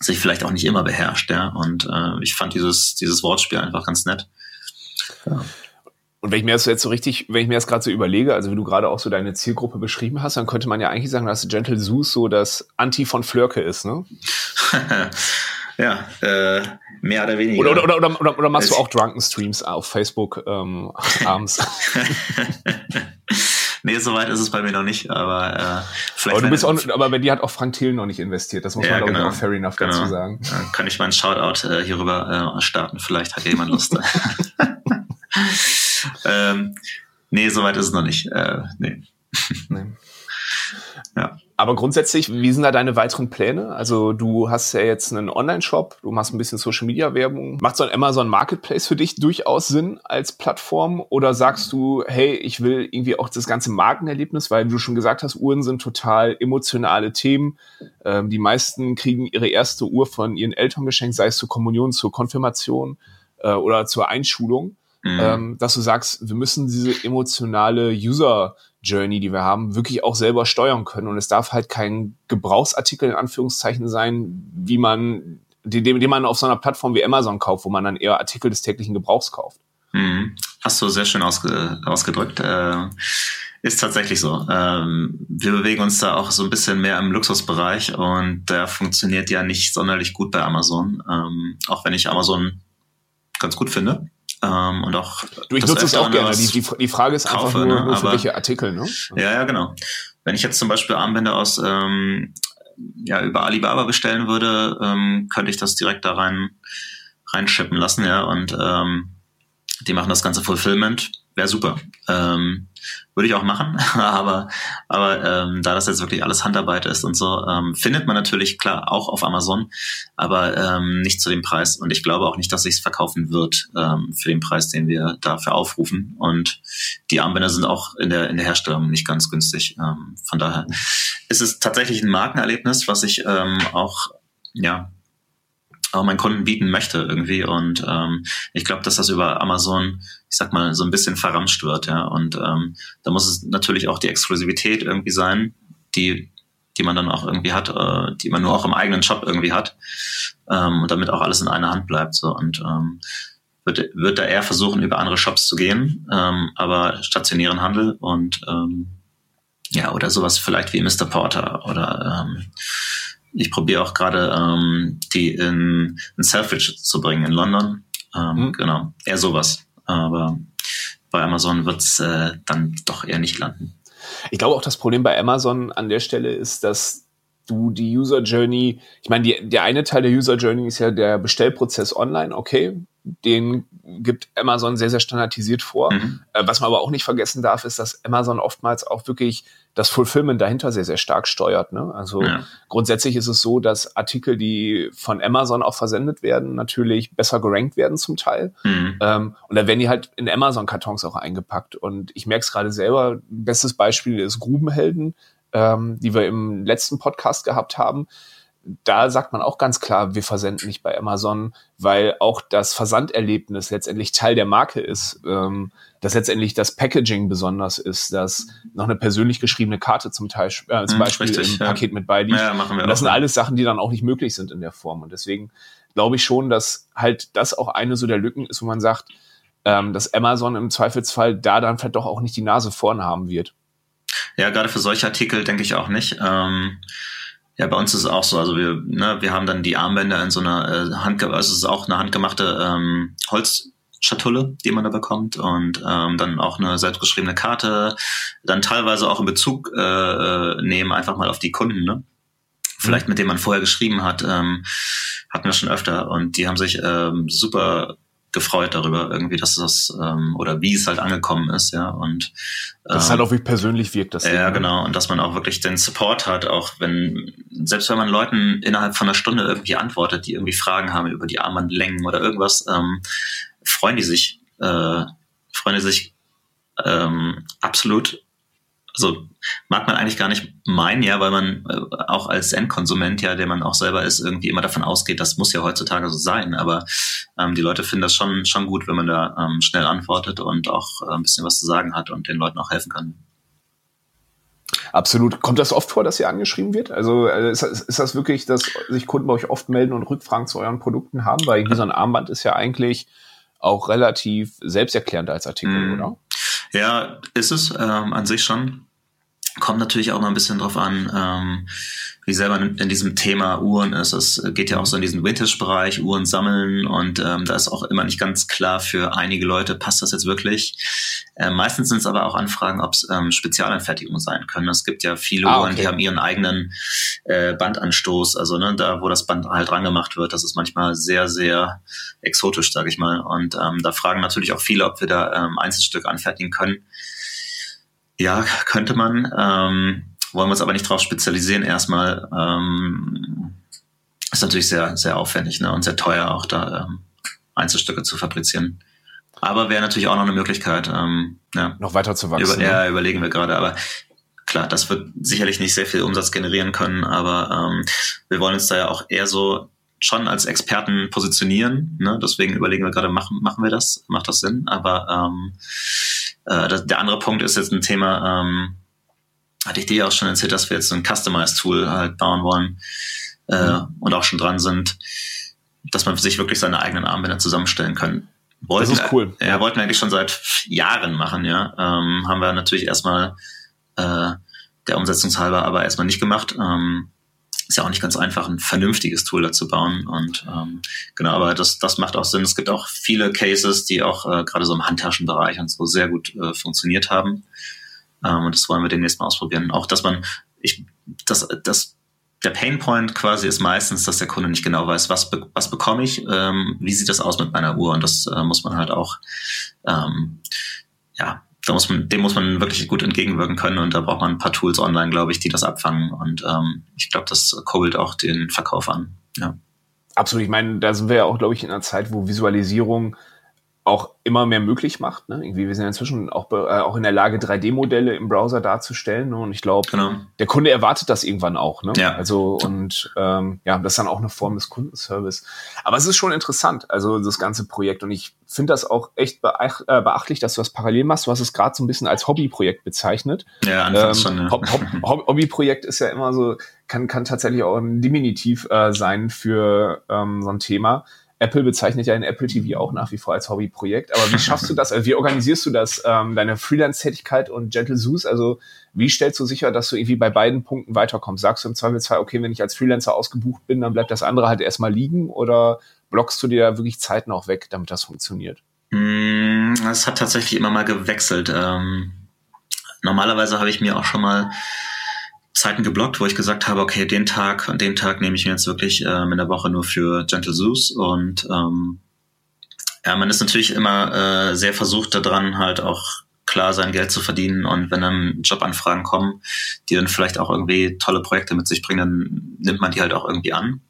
sich vielleicht auch nicht immer beherrscht, ja. Und äh, ich fand dieses, dieses Wortspiel einfach ganz nett. Ja. Und wenn ich mir das jetzt so richtig, wenn ich mir das gerade so überlege, also wie du gerade auch so deine Zielgruppe beschrieben hast, dann könnte man ja eigentlich sagen, dass Gentle Zeus so das Anti von Flörke ist, ne? ja, äh, mehr oder weniger. Oder, oder, oder, oder, oder machst du auch Drunken Streams auf Facebook ähm, abends? Nee, soweit ist es bei mir noch nicht, aber äh, vielleicht. Aber, du bist auch, aber bei dir hat auch Frank Thiel noch nicht investiert, das muss ja, man glaube genau, ich auch fair enough genau. dazu sagen. Dann kann ich meinen Shoutout äh, hierüber äh, starten, vielleicht hat jemand Lust. ähm, nee, soweit ist es noch nicht. Äh, nee. nee. ja. Aber grundsätzlich, wie sind da deine weiteren Pläne? Also du hast ja jetzt einen Online-Shop, du machst ein bisschen Social-Media-Werbung. Macht so ein Amazon Marketplace für dich durchaus Sinn als Plattform? Oder sagst du, hey, ich will irgendwie auch das ganze Markenerlebnis, weil du schon gesagt hast, Uhren sind total emotionale Themen. Ähm, die meisten kriegen ihre erste Uhr von ihren Eltern geschenkt, sei es zur Kommunion, zur Konfirmation äh, oder zur Einschulung. Mhm. Ähm, dass du sagst, wir müssen diese emotionale User Journey, die wir haben, wirklich auch selber steuern können. Und es darf halt kein Gebrauchsartikel in Anführungszeichen sein, wie man, den, den man auf so einer Plattform wie Amazon kauft, wo man dann eher Artikel des täglichen Gebrauchs kauft. Mhm. Hast du sehr schön ausge, ausgedrückt. Äh, ist tatsächlich so. Ähm, wir bewegen uns da auch so ein bisschen mehr im Luxusbereich und der funktioniert ja nicht sonderlich gut bei Amazon. Ähm, auch wenn ich Amazon ganz gut finde. Ähm, und auch du, ich nutze es auch gerne. Die, die, die, Frage ist einfach kaufe, nur, ne? für welche Artikel, ne? Ja, ja, genau. Wenn ich jetzt zum Beispiel Armbänder aus ähm, ja, über Alibaba bestellen würde, ähm, könnte ich das direkt da rein reinschippen lassen, ja. Und ähm, die machen das ganze Fulfillment. Wäre super. Ähm, würde ich auch machen, aber, aber ähm, da das jetzt wirklich alles Handarbeit ist und so, ähm, findet man natürlich klar auch auf Amazon, aber ähm, nicht zu dem Preis. Und ich glaube auch nicht, dass sich es verkaufen wird ähm, für den Preis, den wir dafür aufrufen. Und die Armbänder sind auch in der, in der Herstellung nicht ganz günstig. Ähm, von daher ist es tatsächlich ein Markenerlebnis, was ich ähm, auch ja meinen Kunden bieten möchte irgendwie. Und ähm, ich glaube, dass das über Amazon, ich sag mal, so ein bisschen verramscht wird, ja. Und ähm, da muss es natürlich auch die Exklusivität irgendwie sein, die, die man dann auch irgendwie hat, äh, die man nur auch im eigenen Shop irgendwie hat. Ähm, und damit auch alles in einer Hand bleibt. So. Und ähm, wird, wird da eher versuchen, über andere Shops zu gehen, ähm, aber stationären Handel und ähm, ja, oder sowas vielleicht wie Mr. Porter oder ähm, ich probiere auch gerade ähm, die in, in Selfridge zu bringen in London. Ähm, mhm. Genau, eher sowas. Aber bei Amazon wird's äh, dann doch eher nicht landen. Ich glaube auch das Problem bei Amazon an der Stelle ist, dass du die User Journey, ich meine, die, der eine Teil der User Journey ist ja der Bestellprozess online, okay, den gibt Amazon sehr, sehr standardisiert vor. Mhm. Äh, was man aber auch nicht vergessen darf, ist, dass Amazon oftmals auch wirklich das Fulfillment dahinter sehr, sehr stark steuert. Ne? Also ja. grundsätzlich ist es so, dass Artikel, die von Amazon auch versendet werden, natürlich besser gerankt werden zum Teil. Mhm. Ähm, und da werden die halt in Amazon-Kartons auch eingepackt. Und ich merke es gerade selber, bestes Beispiel ist Grubenhelden, ähm, die wir im letzten Podcast gehabt haben da sagt man auch ganz klar, wir versenden nicht bei Amazon, weil auch das Versanderlebnis letztendlich Teil der Marke ist, ähm, dass letztendlich das Packaging besonders ist, dass noch eine persönlich geschriebene Karte zum, Teil, äh, zum hm, Beispiel Richtig, im ja. Paket mit beiliegt. Ja, machen wir das auch, sind alles Sachen, die dann auch nicht möglich sind in der Form. Und deswegen glaube ich schon, dass halt das auch eine so der Lücken ist, wo man sagt, ähm, dass Amazon im Zweifelsfall da dann vielleicht doch auch nicht die Nase vorn haben wird. Ja, gerade für solche Artikel denke ich auch nicht. Ähm, ja, bei uns ist es auch so. Also wir, ne, wir haben dann die Armbänder in so einer äh, Hand, also es ist auch eine handgemachte ähm, Holzschatulle, die man da bekommt und ähm, dann auch eine selbstgeschriebene Karte. Dann teilweise auch in Bezug äh, äh nehmen einfach mal auf die Kunden, ne? Vielleicht mit denen man vorher geschrieben hat, ähm, hatten wir schon öfter und die haben sich ähm, super gefreut darüber irgendwie, dass das ähm, oder wie es halt angekommen ist, ja und ähm, das halt auch wie persönlich wirkt das. Ja, ne? genau und dass man auch wirklich den Support hat, auch wenn selbst wenn man Leuten innerhalb von einer Stunde irgendwie antwortet, die irgendwie Fragen haben über die Armbandlängen oder irgendwas, ähm, freuen die sich, äh, freuen die sich ähm, absolut also mag man eigentlich gar nicht meinen, ja, weil man äh, auch als Endkonsument, ja, der man auch selber ist, irgendwie immer davon ausgeht, das muss ja heutzutage so sein. Aber ähm, die Leute finden das schon, schon gut, wenn man da ähm, schnell antwortet und auch äh, ein bisschen was zu sagen hat und den Leuten auch helfen kann. Absolut. Kommt das oft vor, dass ihr angeschrieben wird? Also äh, ist, ist das wirklich, dass sich Kunden bei euch oft melden und Rückfragen zu euren Produkten haben? Weil so ein Armband ist ja eigentlich auch relativ selbsterklärend als Artikel, mm. oder? Ja, ist es ähm, an sich schon. Kommt natürlich auch mal ein bisschen drauf an, ähm, wie selber in, in, diesem Thema Uhren ist. Es geht ja auch so in diesen Vintage-Bereich, Uhren sammeln und ähm, da ist auch immer nicht ganz klar für einige Leute, passt das jetzt wirklich? Äh, meistens sind es aber auch Anfragen, ob es ähm, Spezialanfertigungen sein können. Es gibt ja viele ah, Uhren, die haben ihren eigenen äh, Bandanstoß, also ne, da, wo das Band halt dran gemacht wird, das ist manchmal sehr, sehr exotisch, sage ich mal. Und ähm, da fragen natürlich auch viele, ob wir da ähm, Einzelstück anfertigen können. Ja, könnte man. Ähm, wollen wir uns aber nicht drauf spezialisieren erstmal. Ähm, ist natürlich sehr, sehr aufwendig ne, und sehr teuer, auch da ähm, Einzelstücke zu fabrizieren. Aber wäre natürlich auch noch eine Möglichkeit. Ähm, ja, noch weiter zu wachsen. Über, ne? ja, überlegen wir gerade. Aber klar, das wird sicherlich nicht sehr viel Umsatz generieren können, aber ähm, wir wollen uns da ja auch eher so schon als Experten positionieren. Ne? Deswegen überlegen wir gerade, machen, machen wir das? Macht das Sinn? Aber ähm, äh, das, der andere Punkt ist jetzt ein Thema, ähm, hatte ich dir auch schon erzählt, dass wir jetzt so ein Customized-Tool halt bauen wollen äh, mhm. und auch schon dran sind, dass man sich wirklich seine eigenen Armbänder zusammenstellen kann. Wollten, das ist cool. Ja, ja, wollten wir eigentlich schon seit Jahren machen, ja. Ähm, haben wir natürlich erstmal äh, der Umsetzungshalber aber erstmal nicht gemacht. Ähm, ist ja auch nicht ganz einfach, ein vernünftiges Tool dazu bauen. Und ähm, genau, aber das, das macht auch Sinn. Es gibt auch viele Cases, die auch äh, gerade so im Handtaschenbereich und so sehr gut äh, funktioniert haben. Ähm, und das wollen wir demnächst mal ausprobieren. Auch, dass man, ich, das, das, der Painpoint quasi ist meistens, dass der Kunde nicht genau weiß, was, be was bekomme ich, ähm, wie sieht das aus mit meiner Uhr. Und das äh, muss man halt auch, ähm, ja, da muss man, dem muss man wirklich gut entgegenwirken können und da braucht man ein paar Tools online, glaube ich, die das abfangen. Und ähm, ich glaube, das kurbelt auch den Verkauf an. Ja. Absolut. Ich meine, da sind wir ja auch, glaube ich, in einer Zeit, wo Visualisierung auch immer mehr möglich macht. Ne? Irgendwie, wir sind inzwischen auch, äh, auch in der Lage, 3D-Modelle im Browser darzustellen. Ne? Und ich glaube, genau. der Kunde erwartet das irgendwann auch. Ne? Ja. Also und ähm, ja, das ist dann auch eine Form des Kundenservice. Aber es ist schon interessant, also das ganze Projekt. Und ich finde das auch echt beach äh, beachtlich, dass du das parallel machst. Du hast es gerade so ein bisschen als Hobbyprojekt bezeichnet. Ja, anfangs ähm, schon. Ja. Hob Hob Hobbyprojekt ist ja immer so, kann, kann tatsächlich auch ein Diminutiv äh, sein für ähm, so ein Thema. Apple bezeichnet ja in Apple TV auch nach wie vor als Hobbyprojekt. Aber wie schaffst du das? Also wie organisierst du das, ähm, deine Freelance-Tätigkeit und Gentle Zeus? Also wie stellst du sicher, dass du irgendwie bei beiden Punkten weiterkommst? Sagst du im Zweifelsfall, okay, wenn ich als Freelancer ausgebucht bin, dann bleibt das andere halt erstmal liegen? Oder blockst du dir wirklich Zeiten auch weg, damit das funktioniert? Mm, es hat tatsächlich immer mal gewechselt. Ähm, normalerweise habe ich mir auch schon mal Zeiten geblockt, wo ich gesagt habe, okay, den Tag und den Tag nehme ich mir jetzt wirklich ähm, in der Woche nur für Gentle Zeus und ähm, ja, man ist natürlich immer äh, sehr versucht daran, halt auch klar sein Geld zu verdienen und wenn dann Jobanfragen kommen, die dann vielleicht auch irgendwie tolle Projekte mit sich bringen, dann nimmt man die halt auch irgendwie an.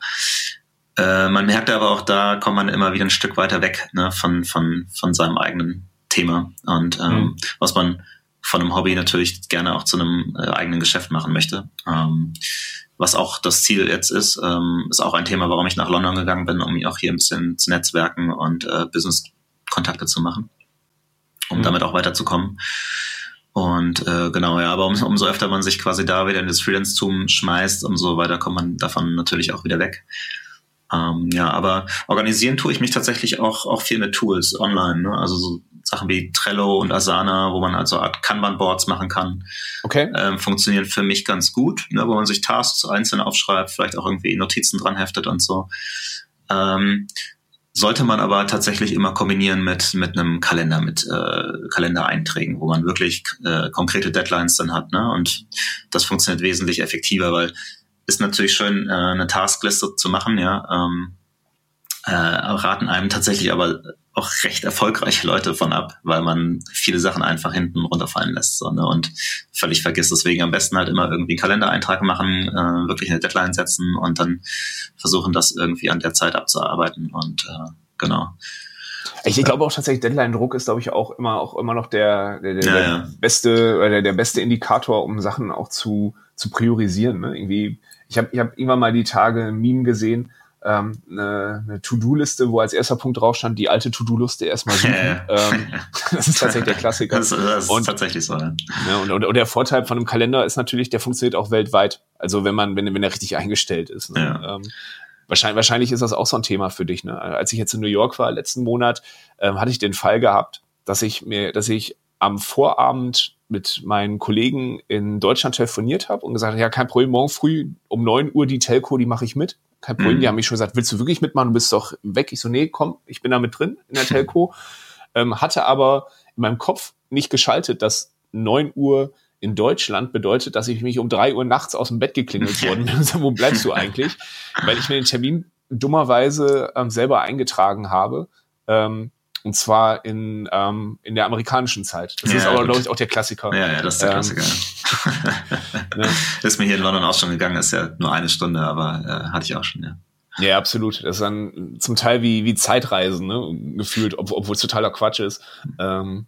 Äh, man merkt aber auch, da kommt man immer wieder ein Stück weiter weg ne, von, von, von seinem eigenen Thema. Und ähm, mhm. was man von einem Hobby natürlich gerne auch zu einem äh, eigenen Geschäft machen möchte. Ähm, was auch das Ziel jetzt ist, ähm, ist auch ein Thema, warum ich nach London gegangen bin, um auch hier ein bisschen zu netzwerken und äh, Business-Kontakte zu machen, um mhm. damit auch weiterzukommen. Und äh, genau, ja, aber um, umso öfter man sich quasi da wieder in das Freelance-Tum schmeißt, umso weiter kommt man davon natürlich auch wieder weg. Ähm, ja, aber organisieren tue ich mich tatsächlich auch, auch viel mit Tools online. Ne? Also so Sachen wie Trello und Asana, wo man also Art Kanban-Boards machen kann, okay. ähm, funktionieren für mich ganz gut, ne? wo man sich Tasks einzeln aufschreibt, vielleicht auch irgendwie Notizen dran heftet und so. Ähm, sollte man aber tatsächlich immer kombinieren mit, mit einem Kalender, mit äh, Kalendereinträgen, wo man wirklich äh, konkrete Deadlines dann hat. Ne? Und das funktioniert wesentlich effektiver, weil ist natürlich schön, äh, eine Taskliste zu machen, ja. Ähm, äh, raten einem tatsächlich aber auch recht erfolgreiche Leute von ab, weil man viele Sachen einfach hinten runterfallen lässt so, ne, und völlig vergisst. Deswegen am besten halt immer irgendwie einen Kalendereintrag machen, äh, wirklich eine Deadline setzen und dann versuchen, das irgendwie an der Zeit abzuarbeiten und äh, genau. Ich, ich glaube auch tatsächlich, Deadline-Druck ist, glaube ich, auch immer auch immer noch der, der, der, ja, ja. beste oder der, der beste Indikator, um Sachen auch zu, zu priorisieren. Ne? Irgendwie, ich habe ich hab irgendwann mal die Tage ein Meme gesehen, ähm, eine, eine To-Do-Liste, wo als erster Punkt drauf stand, die alte To-Do-Liste erstmal suchen. ähm, das ist tatsächlich der Klassiker. Das, das ist und, tatsächlich so. Ja. Ja, und, und, und, der Vorteil von einem Kalender ist natürlich, der funktioniert auch weltweit. Also wenn man, wenn, wenn er richtig eingestellt ist. Ne? Ja. Ähm, wahrscheinlich, wahrscheinlich ist das auch so ein Thema für dich. Ne? Als ich jetzt in New York war letzten Monat, ähm, hatte ich den Fall gehabt, dass ich mir, dass ich am Vorabend mit meinen Kollegen in Deutschland telefoniert habe und gesagt, ja, kein Problem, morgen früh um neun Uhr die Telco, die mache ich mit kein Problem. Mhm. Die haben mich schon gesagt, willst du wirklich mitmachen? Du bist doch weg. Ich so, nee, komm, ich bin da mit drin in der Telco. ähm, hatte aber in meinem Kopf nicht geschaltet, dass neun Uhr in Deutschland bedeutet, dass ich mich um drei Uhr nachts aus dem Bett geklingelt worden bin. Wo bleibst du eigentlich? Weil ich mir den Termin dummerweise ähm, selber eingetragen habe. Ähm, und zwar in, ähm, in der amerikanischen Zeit. Das ja, ist aber, glaube ich, auch der Klassiker. Ja, ja, das ist der ähm, Klassiker. ne? Ist mir hier in London auch schon gegangen, ist ja nur eine Stunde, aber äh, hatte ich auch schon, ja. Ja, absolut. Das ist dann zum Teil wie, wie Zeitreisen, ne? gefühlt, ob, obwohl es totaler Quatsch ist. Ähm,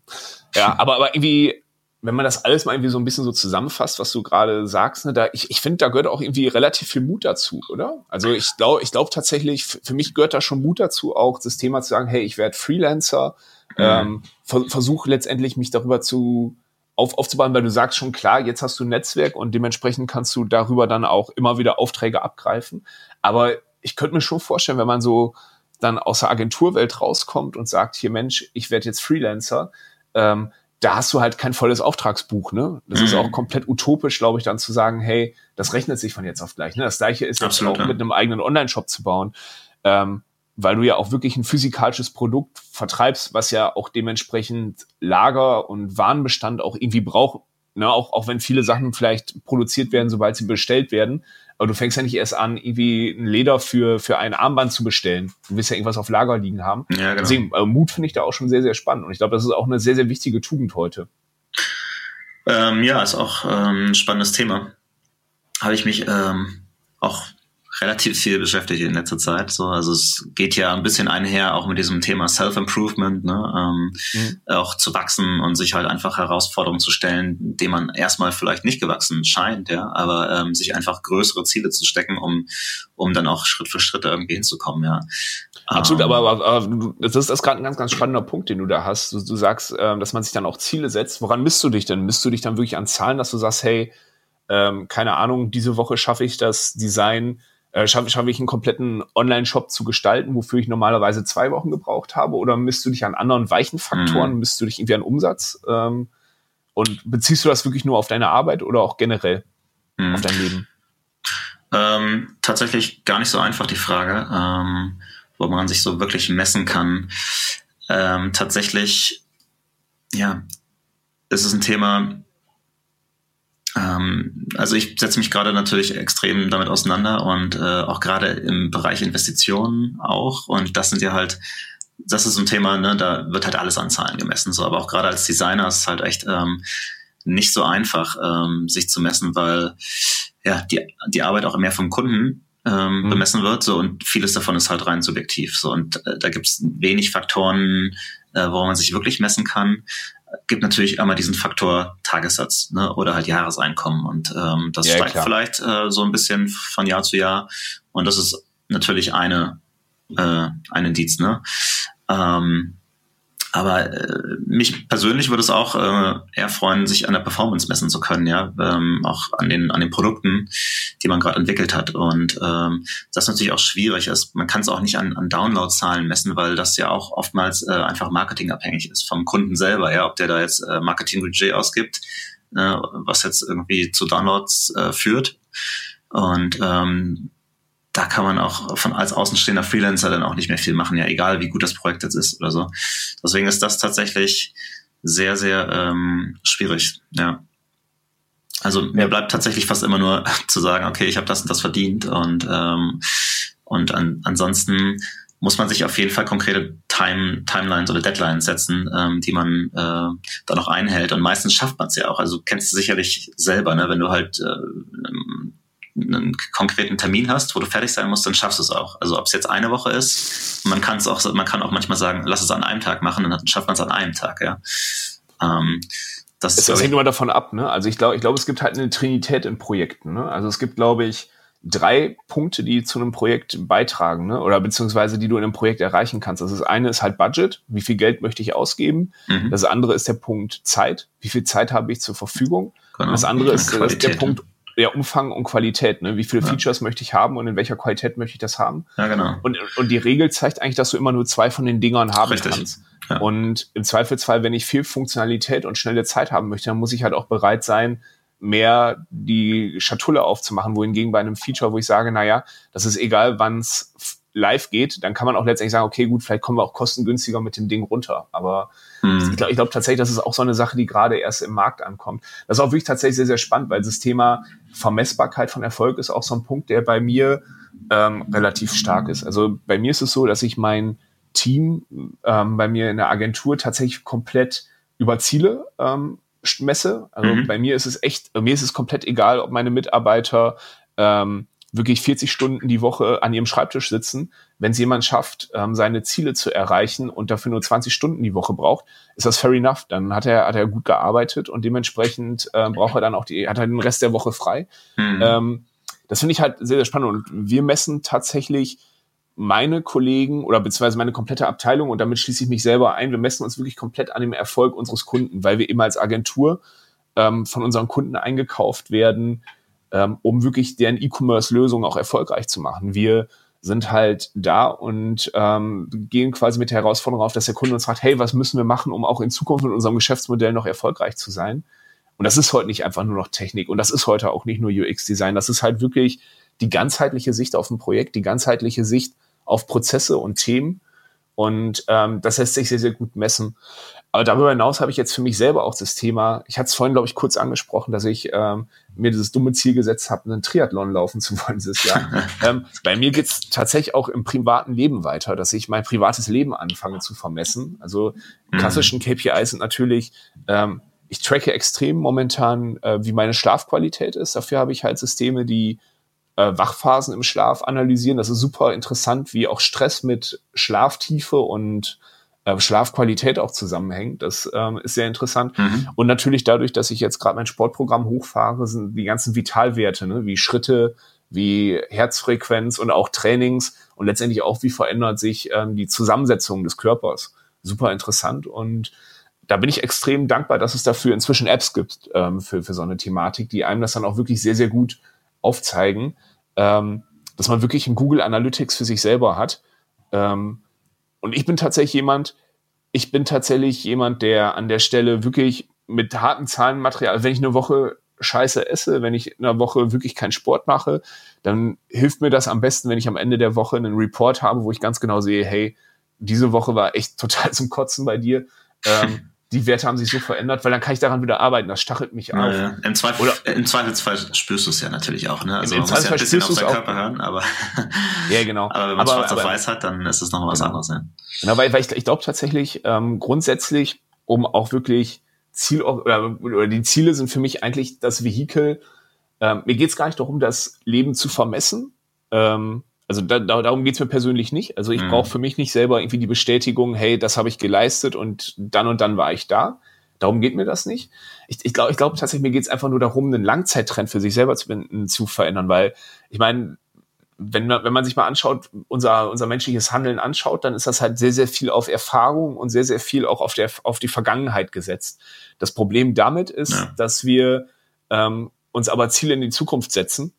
ja, aber, aber irgendwie wenn man das alles mal irgendwie so ein bisschen so zusammenfasst, was du gerade sagst, ne, da, ich, ich finde, da gehört auch irgendwie relativ viel Mut dazu, oder? Also ich glaube, ich glaube tatsächlich, für mich gehört da schon Mut dazu, auch das Thema zu sagen, hey, ich werde Freelancer, mhm. ähm, ver versuche letztendlich mich darüber zu auf, aufzubauen, weil du sagst schon klar, jetzt hast du ein Netzwerk und dementsprechend kannst du darüber dann auch immer wieder Aufträge abgreifen. Aber ich könnte mir schon vorstellen, wenn man so dann aus der Agenturwelt rauskommt und sagt, hier Mensch, ich werde jetzt Freelancer, ähm, da hast du halt kein volles Auftragsbuch, ne? Das mhm. ist auch komplett utopisch, glaube ich, dann zu sagen, hey, das rechnet sich von jetzt auf gleich. Ne? Das gleiche ist Absolut, auch ja. mit einem eigenen Online-Shop zu bauen, ähm, weil du ja auch wirklich ein physikalisches Produkt vertreibst, was ja auch dementsprechend Lager und Warenbestand auch irgendwie braucht. Ne? Auch, auch wenn viele Sachen vielleicht produziert werden, sobald sie bestellt werden, aber du fängst ja nicht erst an, irgendwie ein Leder für, für ein Armband zu bestellen. Du willst ja irgendwas auf Lager liegen haben. Ja, genau. Deswegen, äh, Mut finde ich da auch schon sehr, sehr spannend. Und ich glaube, das ist auch eine sehr, sehr wichtige Tugend heute. Ähm, ja, ist auch ähm, ein spannendes Thema. Habe ich mich ähm, auch relativ viel beschäftigt in letzter Zeit. So, also es geht ja ein bisschen einher auch mit diesem Thema Self-Improvement, ne? ähm, mhm. auch zu wachsen und sich halt einfach Herausforderungen zu stellen, denen man erstmal vielleicht nicht gewachsen scheint, ja, aber ähm, sich einfach größere Ziele zu stecken, um, um dann auch Schritt für Schritt irgendwie hinzukommen, ja. Absolut, aber, aber, aber das ist das gerade ein ganz, ganz spannender Punkt, den du da hast. Du, du sagst, ähm, dass man sich dann auch Ziele setzt. Woran misst du dich denn? Misst du dich dann wirklich an Zahlen, dass du sagst, hey, ähm, keine Ahnung, diese Woche schaffe ich das Design äh, schaffe schaff ich einen kompletten Online-Shop zu gestalten, wofür ich normalerweise zwei Wochen gebraucht habe? Oder misst du dich an anderen weichen Faktoren? Mhm. Misst du dich irgendwie an Umsatz? Ähm, und beziehst du das wirklich nur auf deine Arbeit oder auch generell mhm. auf dein Leben? Ähm, tatsächlich gar nicht so einfach die Frage, ähm, wo man sich so wirklich messen kann. Ähm, tatsächlich, ja, ist es ein Thema, ähm, also ich setze mich gerade natürlich extrem damit auseinander und äh, auch gerade im Bereich Investitionen auch. Und das sind ja halt, das ist ein Thema, ne, da wird halt alles an Zahlen gemessen. So, aber auch gerade als Designer ist es halt echt ähm, nicht so einfach, ähm, sich zu messen, weil ja die, die Arbeit auch mehr vom Kunden ähm, mhm. bemessen wird. So und vieles davon ist halt rein subjektiv. So und äh, da gibt es wenig Faktoren, äh, wo man sich wirklich messen kann. Gibt natürlich einmal diesen Faktor Tagessatz ne, oder halt Jahreseinkommen und ähm, das ja, steigt klar. vielleicht äh, so ein bisschen von Jahr zu Jahr und das ist natürlich eine äh, ein Indiz. Ne? Ähm, aber äh, mich persönlich würde es auch äh, eher freuen, sich an der Performance messen zu können, ja, ähm, auch an den an den Produkten, die man gerade entwickelt hat. Und ähm, das natürlich auch schwierig ist. Man kann es auch nicht an, an Downloadzahlen messen, weil das ja auch oftmals äh, einfach marketingabhängig ist vom Kunden selber, ja, ob der da jetzt äh, Marketing-Budget ausgibt, äh, was jetzt irgendwie zu Downloads äh, führt. Und ähm, da kann man auch von als außenstehender Freelancer dann auch nicht mehr viel machen, ja, egal wie gut das Projekt jetzt ist oder so. Deswegen ist das tatsächlich sehr, sehr ähm, schwierig, ja. Also mir bleibt tatsächlich fast immer nur zu sagen, okay, ich habe das und das verdient und ähm, und an, ansonsten muss man sich auf jeden Fall konkrete Time, Timelines oder Deadlines setzen, ähm, die man äh, da noch einhält. Und meistens schafft man es ja auch. Also kennst du sicherlich selber, ne? wenn du halt äh, einen konkreten Termin hast, wo du fertig sein musst, dann schaffst du es auch. Also ob es jetzt eine Woche ist, man kann es auch, man kann auch manchmal sagen, lass es an einem Tag machen, dann schafft man es an einem Tag, ja. Ähm, das, das hängt immer davon ab, ne? Also ich glaube, ich glaube, es gibt halt eine Trinität in Projekten. Ne? Also es gibt, glaube ich, drei Punkte, die zu einem Projekt beitragen, ne? Oder beziehungsweise die du in einem Projekt erreichen kannst. Also das eine ist halt Budget, wie viel Geld möchte ich ausgeben. Mhm. Das andere ist der Punkt Zeit, wie viel Zeit habe ich zur Verfügung. Genau. das andere ist, ist der Punkt der Umfang und Qualität. Ne? Wie viele ja. Features möchte ich haben und in welcher Qualität möchte ich das haben? Ja, genau. Und, und die Regel zeigt eigentlich, dass du immer nur zwei von den Dingern haben Richtig. kannst. Ja. Und im Zweifelsfall, wenn ich viel Funktionalität und schnelle Zeit haben möchte, dann muss ich halt auch bereit sein, mehr die Schatulle aufzumachen, wohingegen bei einem Feature, wo ich sage, naja, das ist egal, wann es live geht, dann kann man auch letztendlich sagen, okay, gut, vielleicht kommen wir auch kostengünstiger mit dem Ding runter. Aber mhm. ich glaube ich glaub tatsächlich, das ist auch so eine Sache, die gerade erst im Markt ankommt. Das ist auch wirklich tatsächlich sehr, sehr spannend, weil das Thema Vermessbarkeit von Erfolg ist auch so ein Punkt, der bei mir ähm, relativ stark ist. Also bei mir ist es so, dass ich mein Team ähm, bei mir in der Agentur tatsächlich komplett über Ziele ähm, messe. Also mhm. bei mir ist es echt, mir ist es komplett egal, ob meine Mitarbeiter ähm, wirklich 40 Stunden die Woche an ihrem Schreibtisch sitzen. Wenn es jemand schafft, ähm, seine Ziele zu erreichen und dafür nur 20 Stunden die Woche braucht, ist das fair enough. Dann hat er, hat er gut gearbeitet und dementsprechend äh, braucht er dann auch die, hat er den Rest der Woche frei. Mhm. Ähm, das finde ich halt sehr, sehr spannend. Und wir messen tatsächlich meine Kollegen oder beziehungsweise meine komplette Abteilung und damit schließe ich mich selber ein. Wir messen uns wirklich komplett an dem Erfolg unseres Kunden, weil wir immer als Agentur ähm, von unseren Kunden eingekauft werden, ähm, um wirklich deren E-Commerce-Lösung auch erfolgreich zu machen. Wir sind halt da und ähm, gehen quasi mit der Herausforderung auf, dass der Kunde uns fragt, hey, was müssen wir machen, um auch in Zukunft mit unserem Geschäftsmodell noch erfolgreich zu sein? Und das ist heute nicht einfach nur noch Technik und das ist heute auch nicht nur UX-Design, das ist halt wirklich die ganzheitliche Sicht auf ein Projekt, die ganzheitliche Sicht auf Prozesse und Themen. Und ähm, das lässt sich sehr, sehr gut messen. Aber darüber hinaus habe ich jetzt für mich selber auch das Thema, ich hatte es vorhin, glaube ich, kurz angesprochen, dass ich ähm, mir dieses dumme Ziel gesetzt habe, einen Triathlon laufen zu wollen dieses Jahr. ähm, bei mir geht's tatsächlich auch im privaten Leben weiter, dass ich mein privates Leben anfange zu vermessen. Also mhm. klassischen KPIs sind natürlich, ähm, ich tracke extrem momentan, äh, wie meine Schlafqualität ist. Dafür habe ich halt Systeme, die äh, Wachphasen im Schlaf analysieren. Das ist super interessant, wie auch Stress mit Schlaftiefe und äh, Schlafqualität auch zusammenhängt. Das ähm, ist sehr interessant. Mhm. Und natürlich dadurch, dass ich jetzt gerade mein Sportprogramm hochfahre, sind die ganzen Vitalwerte, ne, wie Schritte, wie Herzfrequenz und auch Trainings und letztendlich auch, wie verändert sich ähm, die Zusammensetzung des Körpers. Super interessant und da bin ich extrem dankbar, dass es dafür inzwischen Apps gibt ähm, für, für so eine Thematik, die einem das dann auch wirklich sehr, sehr gut aufzeigen, ähm, dass man wirklich ein Google Analytics für sich selber hat. Ähm, und ich bin tatsächlich jemand, ich bin tatsächlich jemand, der an der Stelle wirklich mit harten Zahlenmaterial, wenn ich eine Woche scheiße esse, wenn ich in einer Woche wirklich keinen Sport mache, dann hilft mir das am besten, wenn ich am Ende der Woche einen Report habe, wo ich ganz genau sehe, hey, diese Woche war echt total zum Kotzen bei dir. Ähm, die Werte haben sich so verändert, weil dann kann ich daran wieder arbeiten. Das stachelt mich auf. Ja, Im, Zweifel, Oder, Im Zweifelsfall spürst du es ja natürlich auch. Ne? Also im, im man muss ja ein bisschen auf seinen Körper hören, aber, ja, genau. aber wenn man schwarz auf weiß hat, dann ist es noch was genau. anderes. Ja. Genau, weil, weil ich, ich glaube tatsächlich ähm, grundsätzlich, um auch wirklich Ziel oder, oder die Ziele sind für mich eigentlich das Vehikel. Ähm, mir geht es gar nicht darum, das Leben zu vermessen. Ähm, also da, da, darum geht's mir persönlich nicht. Also ich mhm. brauche für mich nicht selber irgendwie die Bestätigung, hey, das habe ich geleistet und dann und dann war ich da. Darum geht mir das nicht. Ich, ich glaube ich glaub tatsächlich, mir geht es einfach nur darum, einen Langzeittrend für sich selber zu, zu verändern, weil ich meine, wenn, wenn man sich mal anschaut, unser, unser menschliches Handeln anschaut, dann ist das halt sehr, sehr viel auf Erfahrung und sehr, sehr viel auch auf, der, auf die Vergangenheit gesetzt. Das Problem damit ist, ja. dass wir ähm, uns aber Ziele in die Zukunft setzen.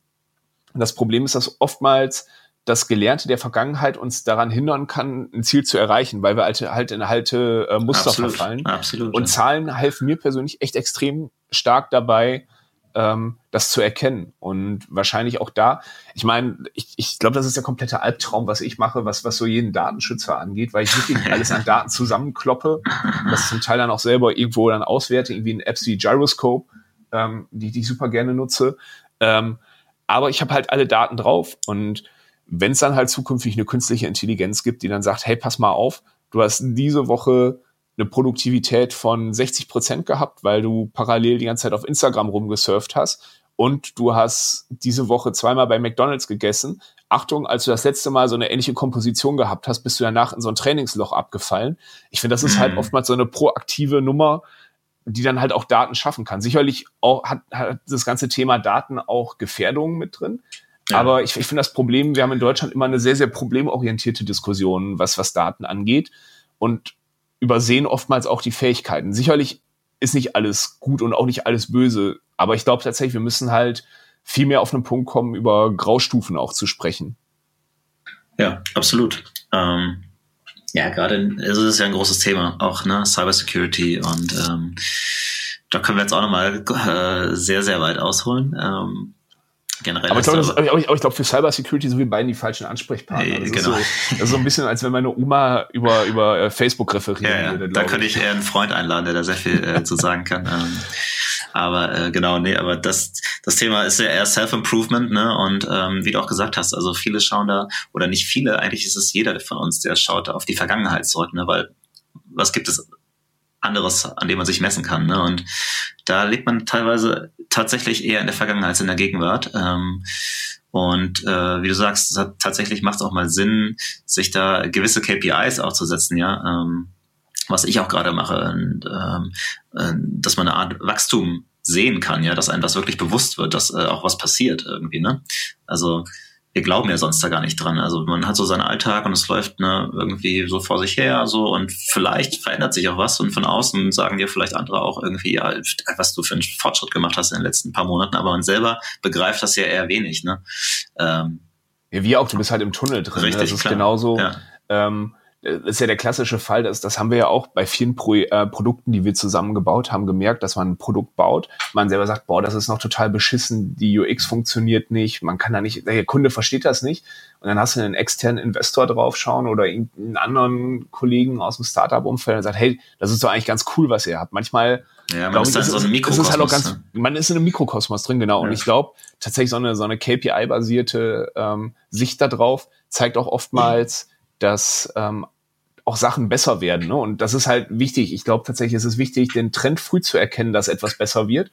Und das Problem ist, dass oftmals das Gelernte der Vergangenheit uns daran hindern kann, ein Ziel zu erreichen, weil wir halt, halt in alte äh, Muster Absolut. verfallen. Absolut, und. Zahlen helfen mir persönlich echt extrem stark dabei, ähm, das zu erkennen. Und wahrscheinlich auch da, ich meine, ich, ich glaube, das ist der komplette Albtraum, was ich mache, was, was so jeden Datenschützer angeht, weil ich wirklich alles an Daten zusammenkloppe, das zum Teil dann auch selber irgendwo dann auswerte, irgendwie in Apps wie Gyroscope, ähm, die, die ich super gerne nutze. Ähm, aber ich habe halt alle Daten drauf und wenn es dann halt zukünftig eine künstliche Intelligenz gibt, die dann sagt, hey, pass mal auf, du hast diese Woche eine Produktivität von 60 Prozent gehabt, weil du parallel die ganze Zeit auf Instagram rumgesurft hast und du hast diese Woche zweimal bei McDonald's gegessen. Achtung, als du das letzte Mal so eine ähnliche Komposition gehabt hast, bist du danach in so ein Trainingsloch abgefallen. Ich finde, das ist halt mhm. oftmals so eine proaktive Nummer, die dann halt auch Daten schaffen kann. Sicherlich auch hat, hat das ganze Thema Daten auch Gefährdungen mit drin. Ja. Aber ich, ich finde das Problem, wir haben in Deutschland immer eine sehr, sehr problemorientierte Diskussion, was, was Daten angeht. Und übersehen oftmals auch die Fähigkeiten. Sicherlich ist nicht alles gut und auch nicht alles böse, aber ich glaube tatsächlich, wir müssen halt viel mehr auf einen Punkt kommen, über Graustufen auch zu sprechen. Ja, absolut. Ähm, ja, gerade also ist es ja ein großes Thema, auch ne, Cybersecurity und ähm, da können wir jetzt auch nochmal äh, sehr, sehr weit ausholen. Ähm, generell. Aber ich glaube, glaub, für Cybersecurity sind wir beiden die falschen Ansprechpartner. Das, genau. ist so, das ist so ein bisschen, als wenn meine Oma über, über äh, Facebook referieren ja, ja. würde. Da könnte ich eher einen Freund einladen, der da sehr viel äh, zu sagen kann. Ähm, aber äh, genau, nee, aber das, das Thema ist ja eher Self-Improvement, ne? Und ähm, wie du auch gesagt hast, also viele schauen da, oder nicht viele, eigentlich ist es jeder von uns, der schaut auf die Vergangenheit zurück, ne? Weil was gibt es anderes, an dem man sich messen kann. Ne? Und da lebt man teilweise tatsächlich eher in der Vergangenheit als in der Gegenwart. Ähm, und äh, wie du sagst, hat, tatsächlich macht es auch mal Sinn, sich da gewisse KPIs auch zu setzen, ja. Ähm, was ich auch gerade mache, und, ähm, äh, dass man eine Art Wachstum sehen kann, ja, dass einem das wirklich bewusst wird, dass äh, auch was passiert irgendwie, ne? Also wir glauben ja sonst da gar nicht dran. Also man hat so seinen Alltag und es läuft ne, irgendwie so vor sich her so und vielleicht verändert sich auch was und von außen sagen dir vielleicht andere auch irgendwie, ja, was du für einen Fortschritt gemacht hast in den letzten paar Monaten, aber man selber begreift das ja eher wenig. Ne? Ähm, ja, wie auch, du bist halt im Tunnel drin. Ne? Richtig, das ist klar. genauso. Ja. Ähm, das ist ja der klassische Fall, das, das haben wir ja auch bei vielen Pro, äh, Produkten, die wir zusammengebaut haben, gemerkt, dass man ein Produkt baut, man selber sagt, boah, das ist noch total beschissen, die UX funktioniert nicht, man kann da nicht, der Kunde versteht das nicht und dann hast du einen externen Investor draufschauen oder irgendeinen anderen Kollegen aus dem Startup-Umfeld und sagt, hey, das ist doch eigentlich ganz cool, was ihr habt. Manchmal ja, man ist, ich, so ein Mikrokosmos. Ist halt auch ganz, ne? Man ist in einem Mikrokosmos drin, genau. Ja. Und ich glaube, tatsächlich so eine, so eine KPI-basierte ähm, Sicht darauf zeigt auch oftmals, dass ähm, auch Sachen besser werden. Ne? Und das ist halt wichtig. Ich glaube tatsächlich, ist es wichtig, den Trend früh zu erkennen, dass etwas besser wird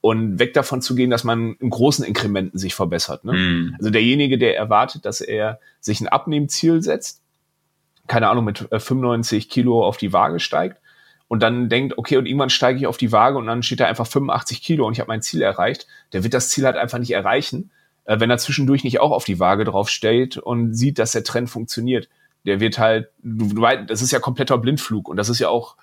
und weg davon zu gehen, dass man in großen Inkrementen sich verbessert. Ne? Mm. Also derjenige, der erwartet, dass er sich ein Abnehmziel setzt, keine Ahnung, mit 95 äh, Kilo auf die Waage steigt und dann denkt, okay, und irgendwann steige ich auf die Waage und dann steht da einfach 85 Kilo und ich habe mein Ziel erreicht, der wird das Ziel halt einfach nicht erreichen, äh, wenn er zwischendurch nicht auch auf die Waage drauf stellt und sieht, dass der Trend funktioniert der wird halt, das ist ja kompletter Blindflug und das ist ja auch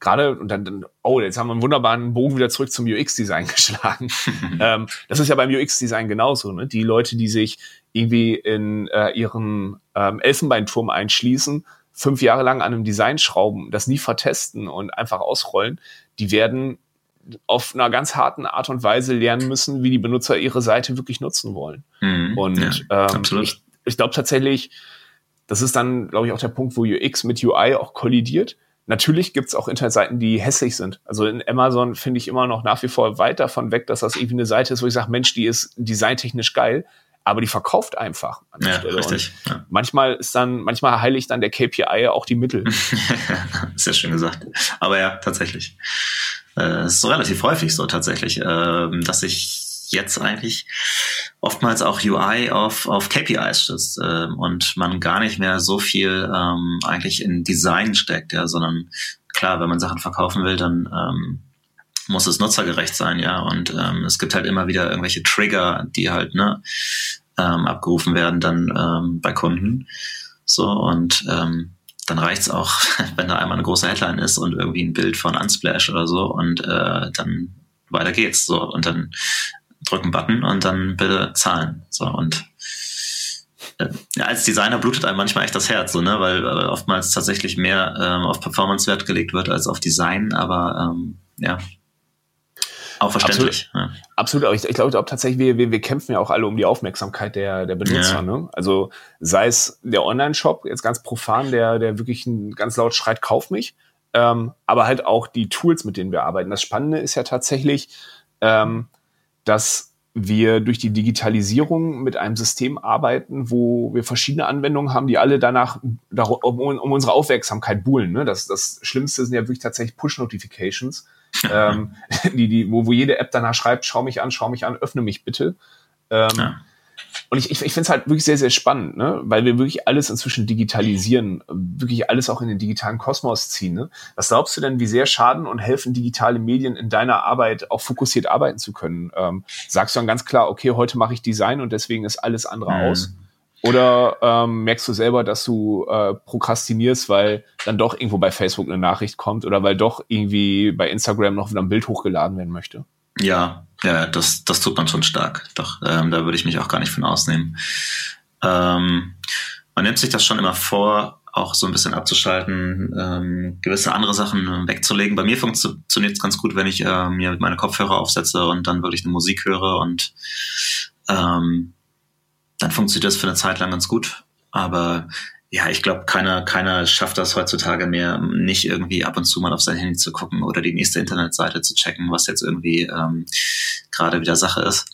gerade, und dann, dann, oh, jetzt haben wir einen wunderbaren Bogen wieder zurück zum UX-Design geschlagen. ähm, das ist ja beim UX-Design genauso, ne? Die Leute, die sich irgendwie in äh, ihren ähm, Elfenbeinturm einschließen, fünf Jahre lang an einem Design schrauben, das nie vertesten und einfach ausrollen, die werden auf einer ganz harten Art und Weise lernen müssen, wie die Benutzer ihre Seite wirklich nutzen wollen. Mhm, und ja, ähm, ich, ich glaube tatsächlich, das ist dann, glaube ich, auch der Punkt, wo UX mit UI auch kollidiert. Natürlich gibt's auch Internetseiten, die hässlich sind. Also in Amazon finde ich immer noch nach wie vor weit davon weg, dass das irgendwie eine Seite ist, wo ich sage, Mensch, die ist designtechnisch geil, aber die verkauft einfach an der ja, Stelle. Richtig, ja. Manchmal ist dann, manchmal heiligt dann der KPI auch die Mittel. Sehr schön gesagt. Aber ja, tatsächlich. Äh, es ist so relativ häufig so tatsächlich, äh, dass ich jetzt eigentlich oftmals auch UI auf, auf KPIs stützt ähm, und man gar nicht mehr so viel ähm, eigentlich in Design steckt, ja, sondern klar, wenn man Sachen verkaufen will, dann ähm, muss es nutzergerecht sein, ja. Und ähm, es gibt halt immer wieder irgendwelche Trigger, die halt ne, ähm, abgerufen werden dann ähm, bei Kunden. So und ähm, dann reicht's auch, wenn da einmal eine große Headline ist und irgendwie ein Bild von Unsplash oder so und äh, dann weiter geht's. So und dann drücken Button und dann bitte zahlen. So und äh, ja, als Designer blutet einem manchmal echt das Herz, so, ne? weil äh, oftmals tatsächlich mehr ähm, auf Performance Wert gelegt wird als auf Design, aber ähm, ja, auch verständlich. Absolut, ja. Absolut. Aber ich, ich glaube tatsächlich, wir, wir, wir kämpfen ja auch alle um die Aufmerksamkeit der, der Benutzer. Ja. Ne? Also sei es der Online-Shop, jetzt ganz profan, der, der wirklich ein, ganz laut schreit, kauf mich. Ähm, aber halt auch die Tools, mit denen wir arbeiten. Das Spannende ist ja tatsächlich, ähm, dass wir durch die Digitalisierung mit einem System arbeiten, wo wir verschiedene Anwendungen haben, die alle danach um, um unsere Aufmerksamkeit buhlen. Ne? Das, das Schlimmste sind ja wirklich tatsächlich Push-Notifications, ähm, die, die, wo, wo jede App danach schreibt, schau mich an, schau mich an, öffne mich bitte. Ähm, ja. Und ich, ich, ich finde es halt wirklich sehr, sehr spannend, ne? weil wir wirklich alles inzwischen digitalisieren, wirklich alles auch in den digitalen Kosmos ziehen. Ne? Was glaubst du denn, wie sehr schaden und helfen digitale Medien in deiner Arbeit auch fokussiert arbeiten zu können? Ähm, sagst du dann ganz klar, okay, heute mache ich Design und deswegen ist alles andere mhm. aus? Oder ähm, merkst du selber, dass du äh, prokrastinierst, weil dann doch irgendwo bei Facebook eine Nachricht kommt oder weil doch irgendwie bei Instagram noch wieder ein Bild hochgeladen werden möchte? Ja, ja, das, das tut man schon stark. Doch, ähm, da würde ich mich auch gar nicht von ausnehmen. Ähm, man nimmt sich das schon immer vor, auch so ein bisschen abzuschalten, ähm, gewisse andere Sachen wegzulegen. Bei mir funktioniert es ganz gut, wenn ich äh, mir meine Kopfhörer aufsetze und dann wirklich eine Musik höre und ähm, dann funktioniert das für eine Zeit lang ganz gut. Aber ja, ich glaube, keiner, keiner schafft das heutzutage mehr, nicht irgendwie ab und zu mal auf sein Handy zu gucken oder die nächste Internetseite zu checken, was jetzt irgendwie ähm, gerade wieder Sache ist.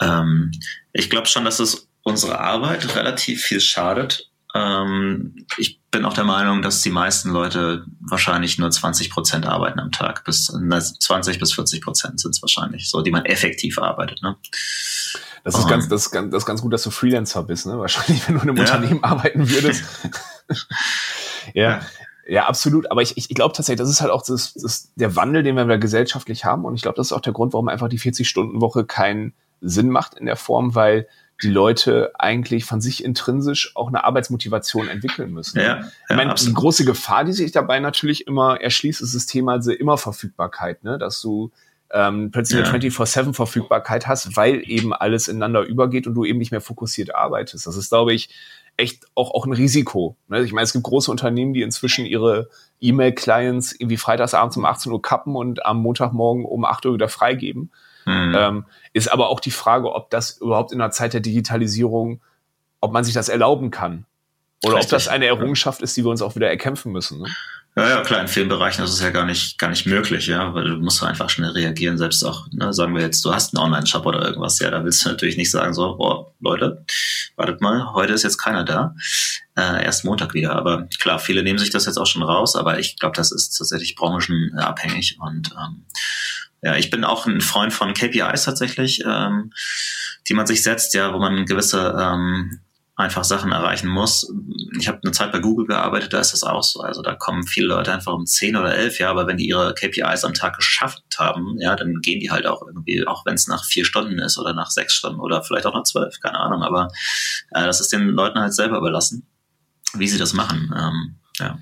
Ähm, ich glaube schon, dass es unsere Arbeit relativ viel schadet. Ähm, ich bin auch der Meinung, dass die meisten Leute wahrscheinlich nur 20 Prozent arbeiten am Tag. Bis 20 bis 40 Prozent sind es wahrscheinlich, so die man effektiv arbeitet. Ne? Das ist, ganz, das, ist ganz, das ist ganz gut, dass du Freelancer bist, ne? Wahrscheinlich, wenn du in einem ja. Unternehmen arbeiten würdest. ja. Ja, absolut. Aber ich, ich, ich glaube tatsächlich, das ist halt auch das, das, der Wandel, den wir gesellschaftlich haben. Und ich glaube, das ist auch der Grund, warum einfach die 40-Stunden-Woche keinen Sinn macht in der Form, weil die Leute eigentlich von sich intrinsisch auch eine Arbeitsmotivation entwickeln müssen. Ja, ja, ich meine, die große Gefahr, die sich dabei natürlich immer erschließt, ist das Thema also Immerverfügbarkeit, ne? dass du ähm, plötzlich ja. eine 24-7-Verfügbarkeit hast, weil eben alles ineinander übergeht und du eben nicht mehr fokussiert arbeitest. Das ist, glaube ich, echt auch, auch ein Risiko. Ne? Ich meine, es gibt große Unternehmen, die inzwischen ihre E-Mail-Clients irgendwie freitagsabends um 18 Uhr kappen und am Montagmorgen um 8 Uhr wieder freigeben. Mhm. Ähm, ist aber auch die Frage, ob das überhaupt in der Zeit der Digitalisierung, ob man sich das erlauben kann. Oder Richtig. ob das eine Errungenschaft ist, die wir uns auch wieder erkämpfen müssen. Ne? Ja, ja, klar, in vielen Bereichen ist es ja gar nicht, gar nicht möglich, ja, weil du musst einfach schnell reagieren, selbst auch, ne, sagen wir jetzt, du hast einen Online-Shop oder irgendwas, ja, da willst du natürlich nicht sagen, so, boah, Leute, wartet mal, heute ist jetzt keiner da, äh, erst Montag wieder, aber klar, viele nehmen sich das jetzt auch schon raus, aber ich glaube, das ist tatsächlich branchenabhängig und, ähm, ja, ich bin auch ein Freund von KPIs tatsächlich, ähm, die man sich setzt, ja, wo man gewisse ähm, einfach Sachen erreichen muss. Ich habe eine Zeit bei Google gearbeitet, da ist das auch so. Also da kommen viele Leute einfach um 10 oder 11, ja, aber wenn die ihre KPIs am Tag geschafft haben, ja, dann gehen die halt auch irgendwie, auch wenn es nach vier Stunden ist oder nach sechs Stunden oder vielleicht auch nach zwölf, keine Ahnung. Aber äh, das ist den Leuten halt selber überlassen, wie sie das machen. Ähm, ja.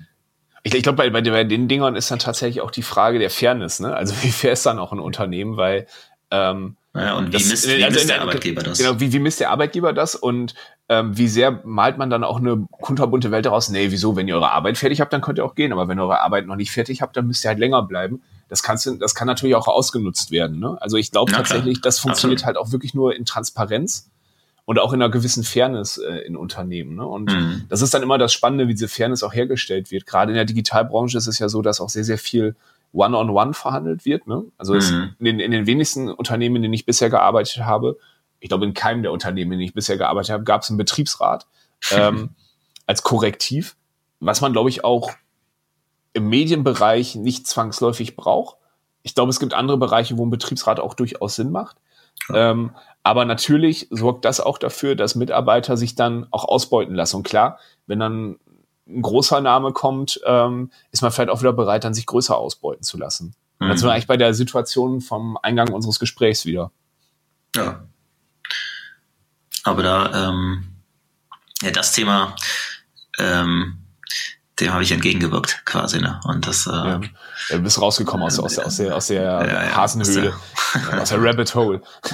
Ich, ich glaube, bei, bei, den Dingern ist dann tatsächlich auch die Frage der Fairness, ne? Also wie fair ist dann auch ein Unternehmen, weil ähm, ja, und wie, das, misst, wie also misst der Arbeitgeber das? Genau, wie, wie misst der Arbeitgeber das und ähm, wie sehr malt man dann auch eine kunterbunte Welt daraus? Nee, wieso, wenn ihr eure Arbeit fertig habt, dann könnt ihr auch gehen, aber wenn ihr eure Arbeit noch nicht fertig habt, dann müsst ihr halt länger bleiben. Das, kannst du, das kann natürlich auch ausgenutzt werden. Ne? Also ich glaube tatsächlich, das funktioniert Absolut. halt auch wirklich nur in Transparenz und auch in einer gewissen Fairness äh, in Unternehmen. Ne? Und mhm. das ist dann immer das Spannende, wie diese Fairness auch hergestellt wird. Gerade in der Digitalbranche ist es ja so, dass auch sehr, sehr viel One-on-One -on -one verhandelt wird. Ne? Also mhm. in, den, in den wenigsten Unternehmen, in denen ich bisher gearbeitet habe, ich glaube, in keinem der Unternehmen, in denen ich bisher gearbeitet habe, gab es einen Betriebsrat ähm, als Korrektiv, was man, glaube ich, auch im Medienbereich nicht zwangsläufig braucht. Ich glaube, es gibt andere Bereiche, wo ein Betriebsrat auch durchaus Sinn macht. Ja. Ähm, aber natürlich sorgt das auch dafür, dass Mitarbeiter sich dann auch ausbeuten lassen. Und klar, wenn dann ein großer Name kommt, ähm, ist man vielleicht auch wieder bereit, dann sich größer ausbeuten zu lassen. Mhm. Und dann sind wir eigentlich bei der Situation vom Eingang unseres Gesprächs wieder. Ja. Aber da, ähm, ja, das Thema, ähm, dem habe ich entgegengewirkt quasi, ne? Und das äh, ja, du bist rausgekommen aus, aus, aus der, aus der ja, Hasenhöhle, aus der, aus der Rabbit Hole.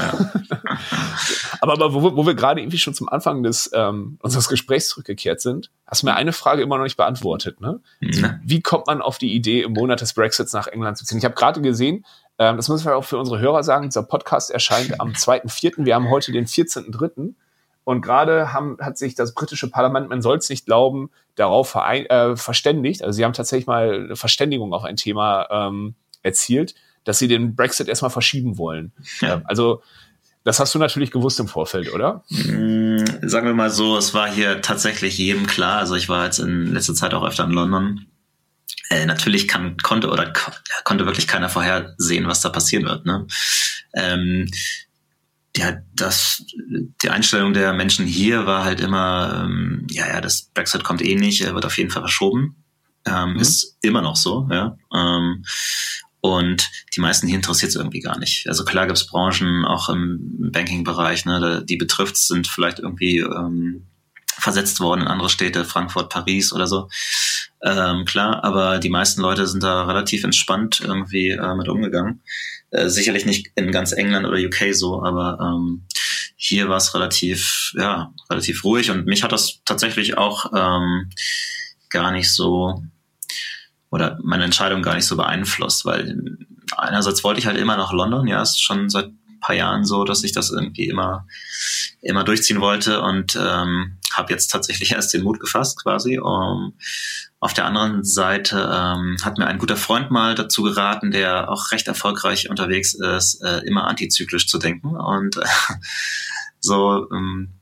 aber, aber wo, wo wir gerade irgendwie schon zum Anfang des ähm, unseres Gesprächs zurückgekehrt sind, hast du mir eine Frage immer noch nicht beantwortet, ne? Mhm. Wie kommt man auf die Idee, im Monat des Brexits nach England zu ziehen? Ich habe gerade gesehen, ähm, das müssen wir auch für unsere Hörer sagen, dieser Podcast erscheint am 2.4., wir haben heute den 14.3., und gerade haben, hat sich das britische Parlament, man soll es nicht glauben, darauf verein, äh, verständigt. Also sie haben tatsächlich mal eine Verständigung auf ein Thema ähm, erzielt, dass sie den Brexit erstmal verschieben wollen. Ja. Also das hast du natürlich gewusst im Vorfeld, oder? Mm, sagen wir mal so, es war hier tatsächlich jedem klar. Also ich war jetzt in letzter Zeit auch öfter in London. Äh, natürlich kann, konnte oder konnte wirklich keiner vorhersehen, was da passieren wird. Ne? Ähm, ja, das, die Einstellung der Menschen hier war halt immer, ähm, ja, ja, das Brexit kommt eh nicht, er wird auf jeden Fall verschoben. Ähm, mhm. Ist immer noch so, ja. Ähm, und die meisten hier interessiert es irgendwie gar nicht. Also klar gibt's Branchen, auch im Banking-Bereich, ne, die betrifft, sind vielleicht irgendwie ähm, versetzt worden in andere Städte, Frankfurt, Paris oder so. Ähm, klar, aber die meisten Leute sind da relativ entspannt irgendwie äh, mit umgegangen. Äh, sicherlich nicht in ganz England oder UK so, aber ähm, hier war es relativ, ja, relativ ruhig. Und mich hat das tatsächlich auch ähm, gar nicht so oder meine Entscheidung gar nicht so beeinflusst, weil einerseits wollte ich halt immer nach London, ja, ist schon seit paar Jahren so, dass ich das irgendwie immer immer durchziehen wollte und ähm, habe jetzt tatsächlich erst den Mut gefasst quasi. Um, auf der anderen Seite ähm, hat mir ein guter Freund mal dazu geraten, der auch recht erfolgreich unterwegs ist, äh, immer antizyklisch zu denken. Und äh, so ähm,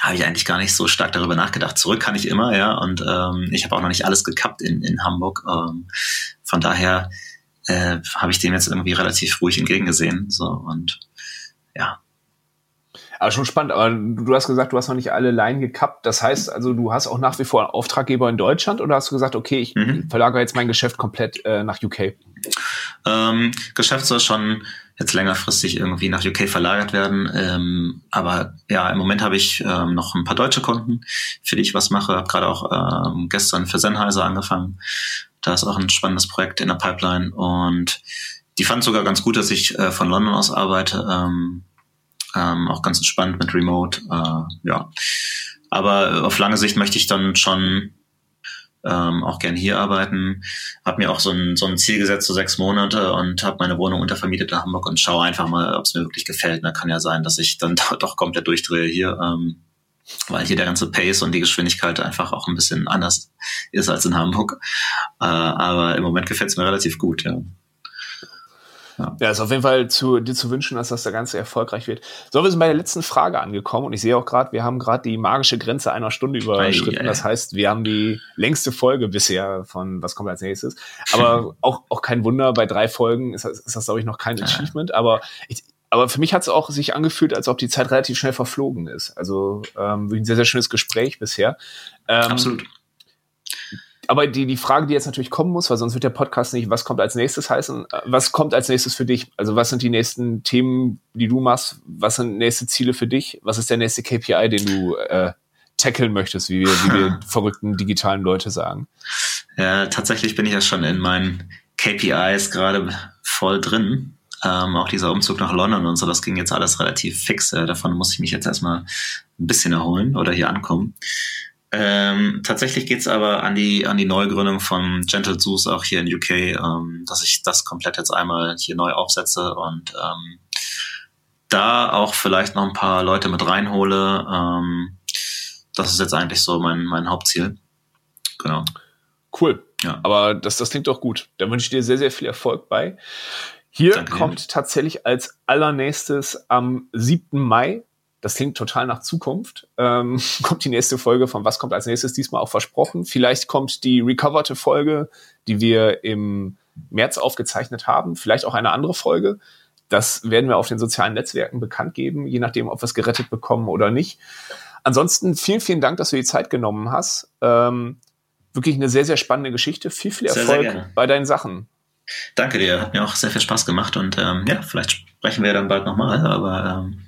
habe ich eigentlich gar nicht so stark darüber nachgedacht. Zurück kann ich immer, ja. Und ähm, ich habe auch noch nicht alles gekappt in, in Hamburg. Ähm, von daher äh, habe ich dem jetzt irgendwie relativ ruhig entgegengesehen. So und ja, aber schon spannend. Aber du hast gesagt, du hast noch nicht alle Line gekappt. Das heißt also, du hast auch nach wie vor Auftraggeber in Deutschland oder hast du gesagt, okay, ich mhm. verlagere jetzt mein Geschäft komplett äh, nach UK? Ähm, Geschäft soll schon jetzt längerfristig irgendwie nach UK verlagert werden. Ähm, aber ja, im Moment habe ich ähm, noch ein paar deutsche Kunden, für die ich was mache. Habe gerade auch ähm, gestern für Sennheiser angefangen. Da ist auch ein spannendes Projekt in der Pipeline und die fand sogar ganz gut, dass ich äh, von London aus arbeite. Ähm, ähm, auch ganz entspannt mit Remote. Äh, ja. Aber auf lange Sicht möchte ich dann schon ähm, auch gern hier arbeiten. Habe mir auch so ein, so ein Ziel gesetzt, so sechs Monate und habe meine Wohnung untervermietet in Hamburg und schaue einfach mal, ob es mir wirklich gefällt. Da kann ja sein, dass ich dann doch komplett durchdrehe hier, ähm, weil hier der ganze Pace und die Geschwindigkeit einfach auch ein bisschen anders ist als in Hamburg. Äh, aber im Moment gefällt es mir relativ gut, ja. Ja. ja, ist auf jeden Fall zu, dir zu wünschen, dass das da Ganze erfolgreich wird. So, wir sind bei der letzten Frage angekommen und ich sehe auch gerade, wir haben gerade die magische Grenze einer Stunde überschritten. Ei, ei. Das heißt, wir haben die längste Folge bisher von Was kommt als nächstes. Aber auch, auch kein Wunder, bei drei Folgen ist das, ist das glaube ich, noch kein Achievement. Aber ich, aber für mich hat es auch sich angefühlt, als ob die Zeit relativ schnell verflogen ist. Also ähm, ein sehr, sehr schönes Gespräch bisher. Ähm, Absolut aber die, die Frage, die jetzt natürlich kommen muss, weil sonst wird der Podcast nicht, was kommt als nächstes heißen, äh, was kommt als nächstes für dich? Also was sind die nächsten Themen, die du machst? Was sind nächste Ziele für dich? Was ist der nächste KPI, den du äh, tackeln möchtest, wie wir, wie wir verrückten digitalen Leute sagen? Ja, tatsächlich bin ich ja schon in meinen KPIs gerade voll drin. Ähm, auch dieser Umzug nach London und so, das ging jetzt alles relativ fix. Äh, davon muss ich mich jetzt erstmal ein bisschen erholen oder hier ankommen. Ähm, tatsächlich geht's aber an die, an die Neugründung von Gentle Zoos auch hier in UK, ähm, dass ich das komplett jetzt einmal hier neu aufsetze und ähm, da auch vielleicht noch ein paar Leute mit reinhole. Ähm, das ist jetzt eigentlich so mein, mein Hauptziel. Genau. Cool. Ja. Aber das, das klingt doch gut. Da wünsche ich dir sehr, sehr viel Erfolg bei. Hier Danke kommt tatsächlich als allernächstes am 7. Mai das klingt total nach Zukunft. Ähm, kommt die nächste Folge von Was kommt als nächstes diesmal auch versprochen. Vielleicht kommt die recoverte Folge, die wir im März aufgezeichnet haben. Vielleicht auch eine andere Folge. Das werden wir auf den sozialen Netzwerken bekannt geben, je nachdem, ob wir es gerettet bekommen oder nicht. Ansonsten vielen, vielen Dank, dass du die Zeit genommen hast. Ähm, wirklich eine sehr, sehr spannende Geschichte. Viel, viel Erfolg sehr, sehr bei deinen Sachen. Danke dir, hat mir auch sehr viel Spaß gemacht und ähm, ja, vielleicht sprechen wir dann bald nochmal, aber ähm,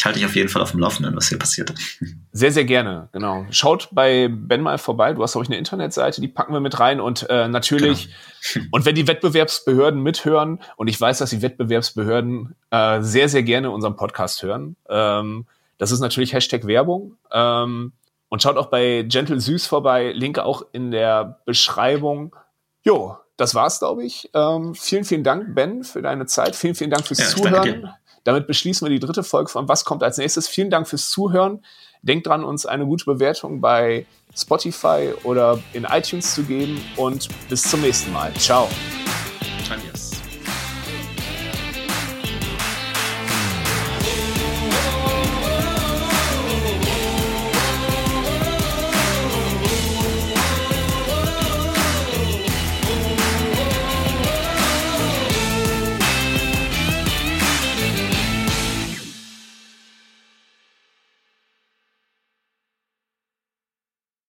ich halte dich auf jeden Fall auf dem Laufenden, was hier passiert. Sehr, sehr gerne, genau. Schaut bei Ben mal vorbei. Du hast, glaube ich, eine Internetseite, die packen wir mit rein. Und äh, natürlich, genau. und wenn die Wettbewerbsbehörden mithören, und ich weiß, dass die Wettbewerbsbehörden äh, sehr, sehr gerne unseren Podcast hören, ähm, das ist natürlich Hashtag Werbung. Ähm, und schaut auch bei Gentle Süß vorbei, Linke auch in der Beschreibung. Jo, das war's, glaube ich. Ähm, vielen, vielen Dank, Ben, für deine Zeit. Vielen, vielen Dank fürs ja, Zuhören. Damit beschließen wir die dritte Folge von Was kommt als nächstes. Vielen Dank fürs Zuhören. Denkt dran, uns eine gute Bewertung bei Spotify oder in iTunes zu geben und bis zum nächsten Mal. Ciao.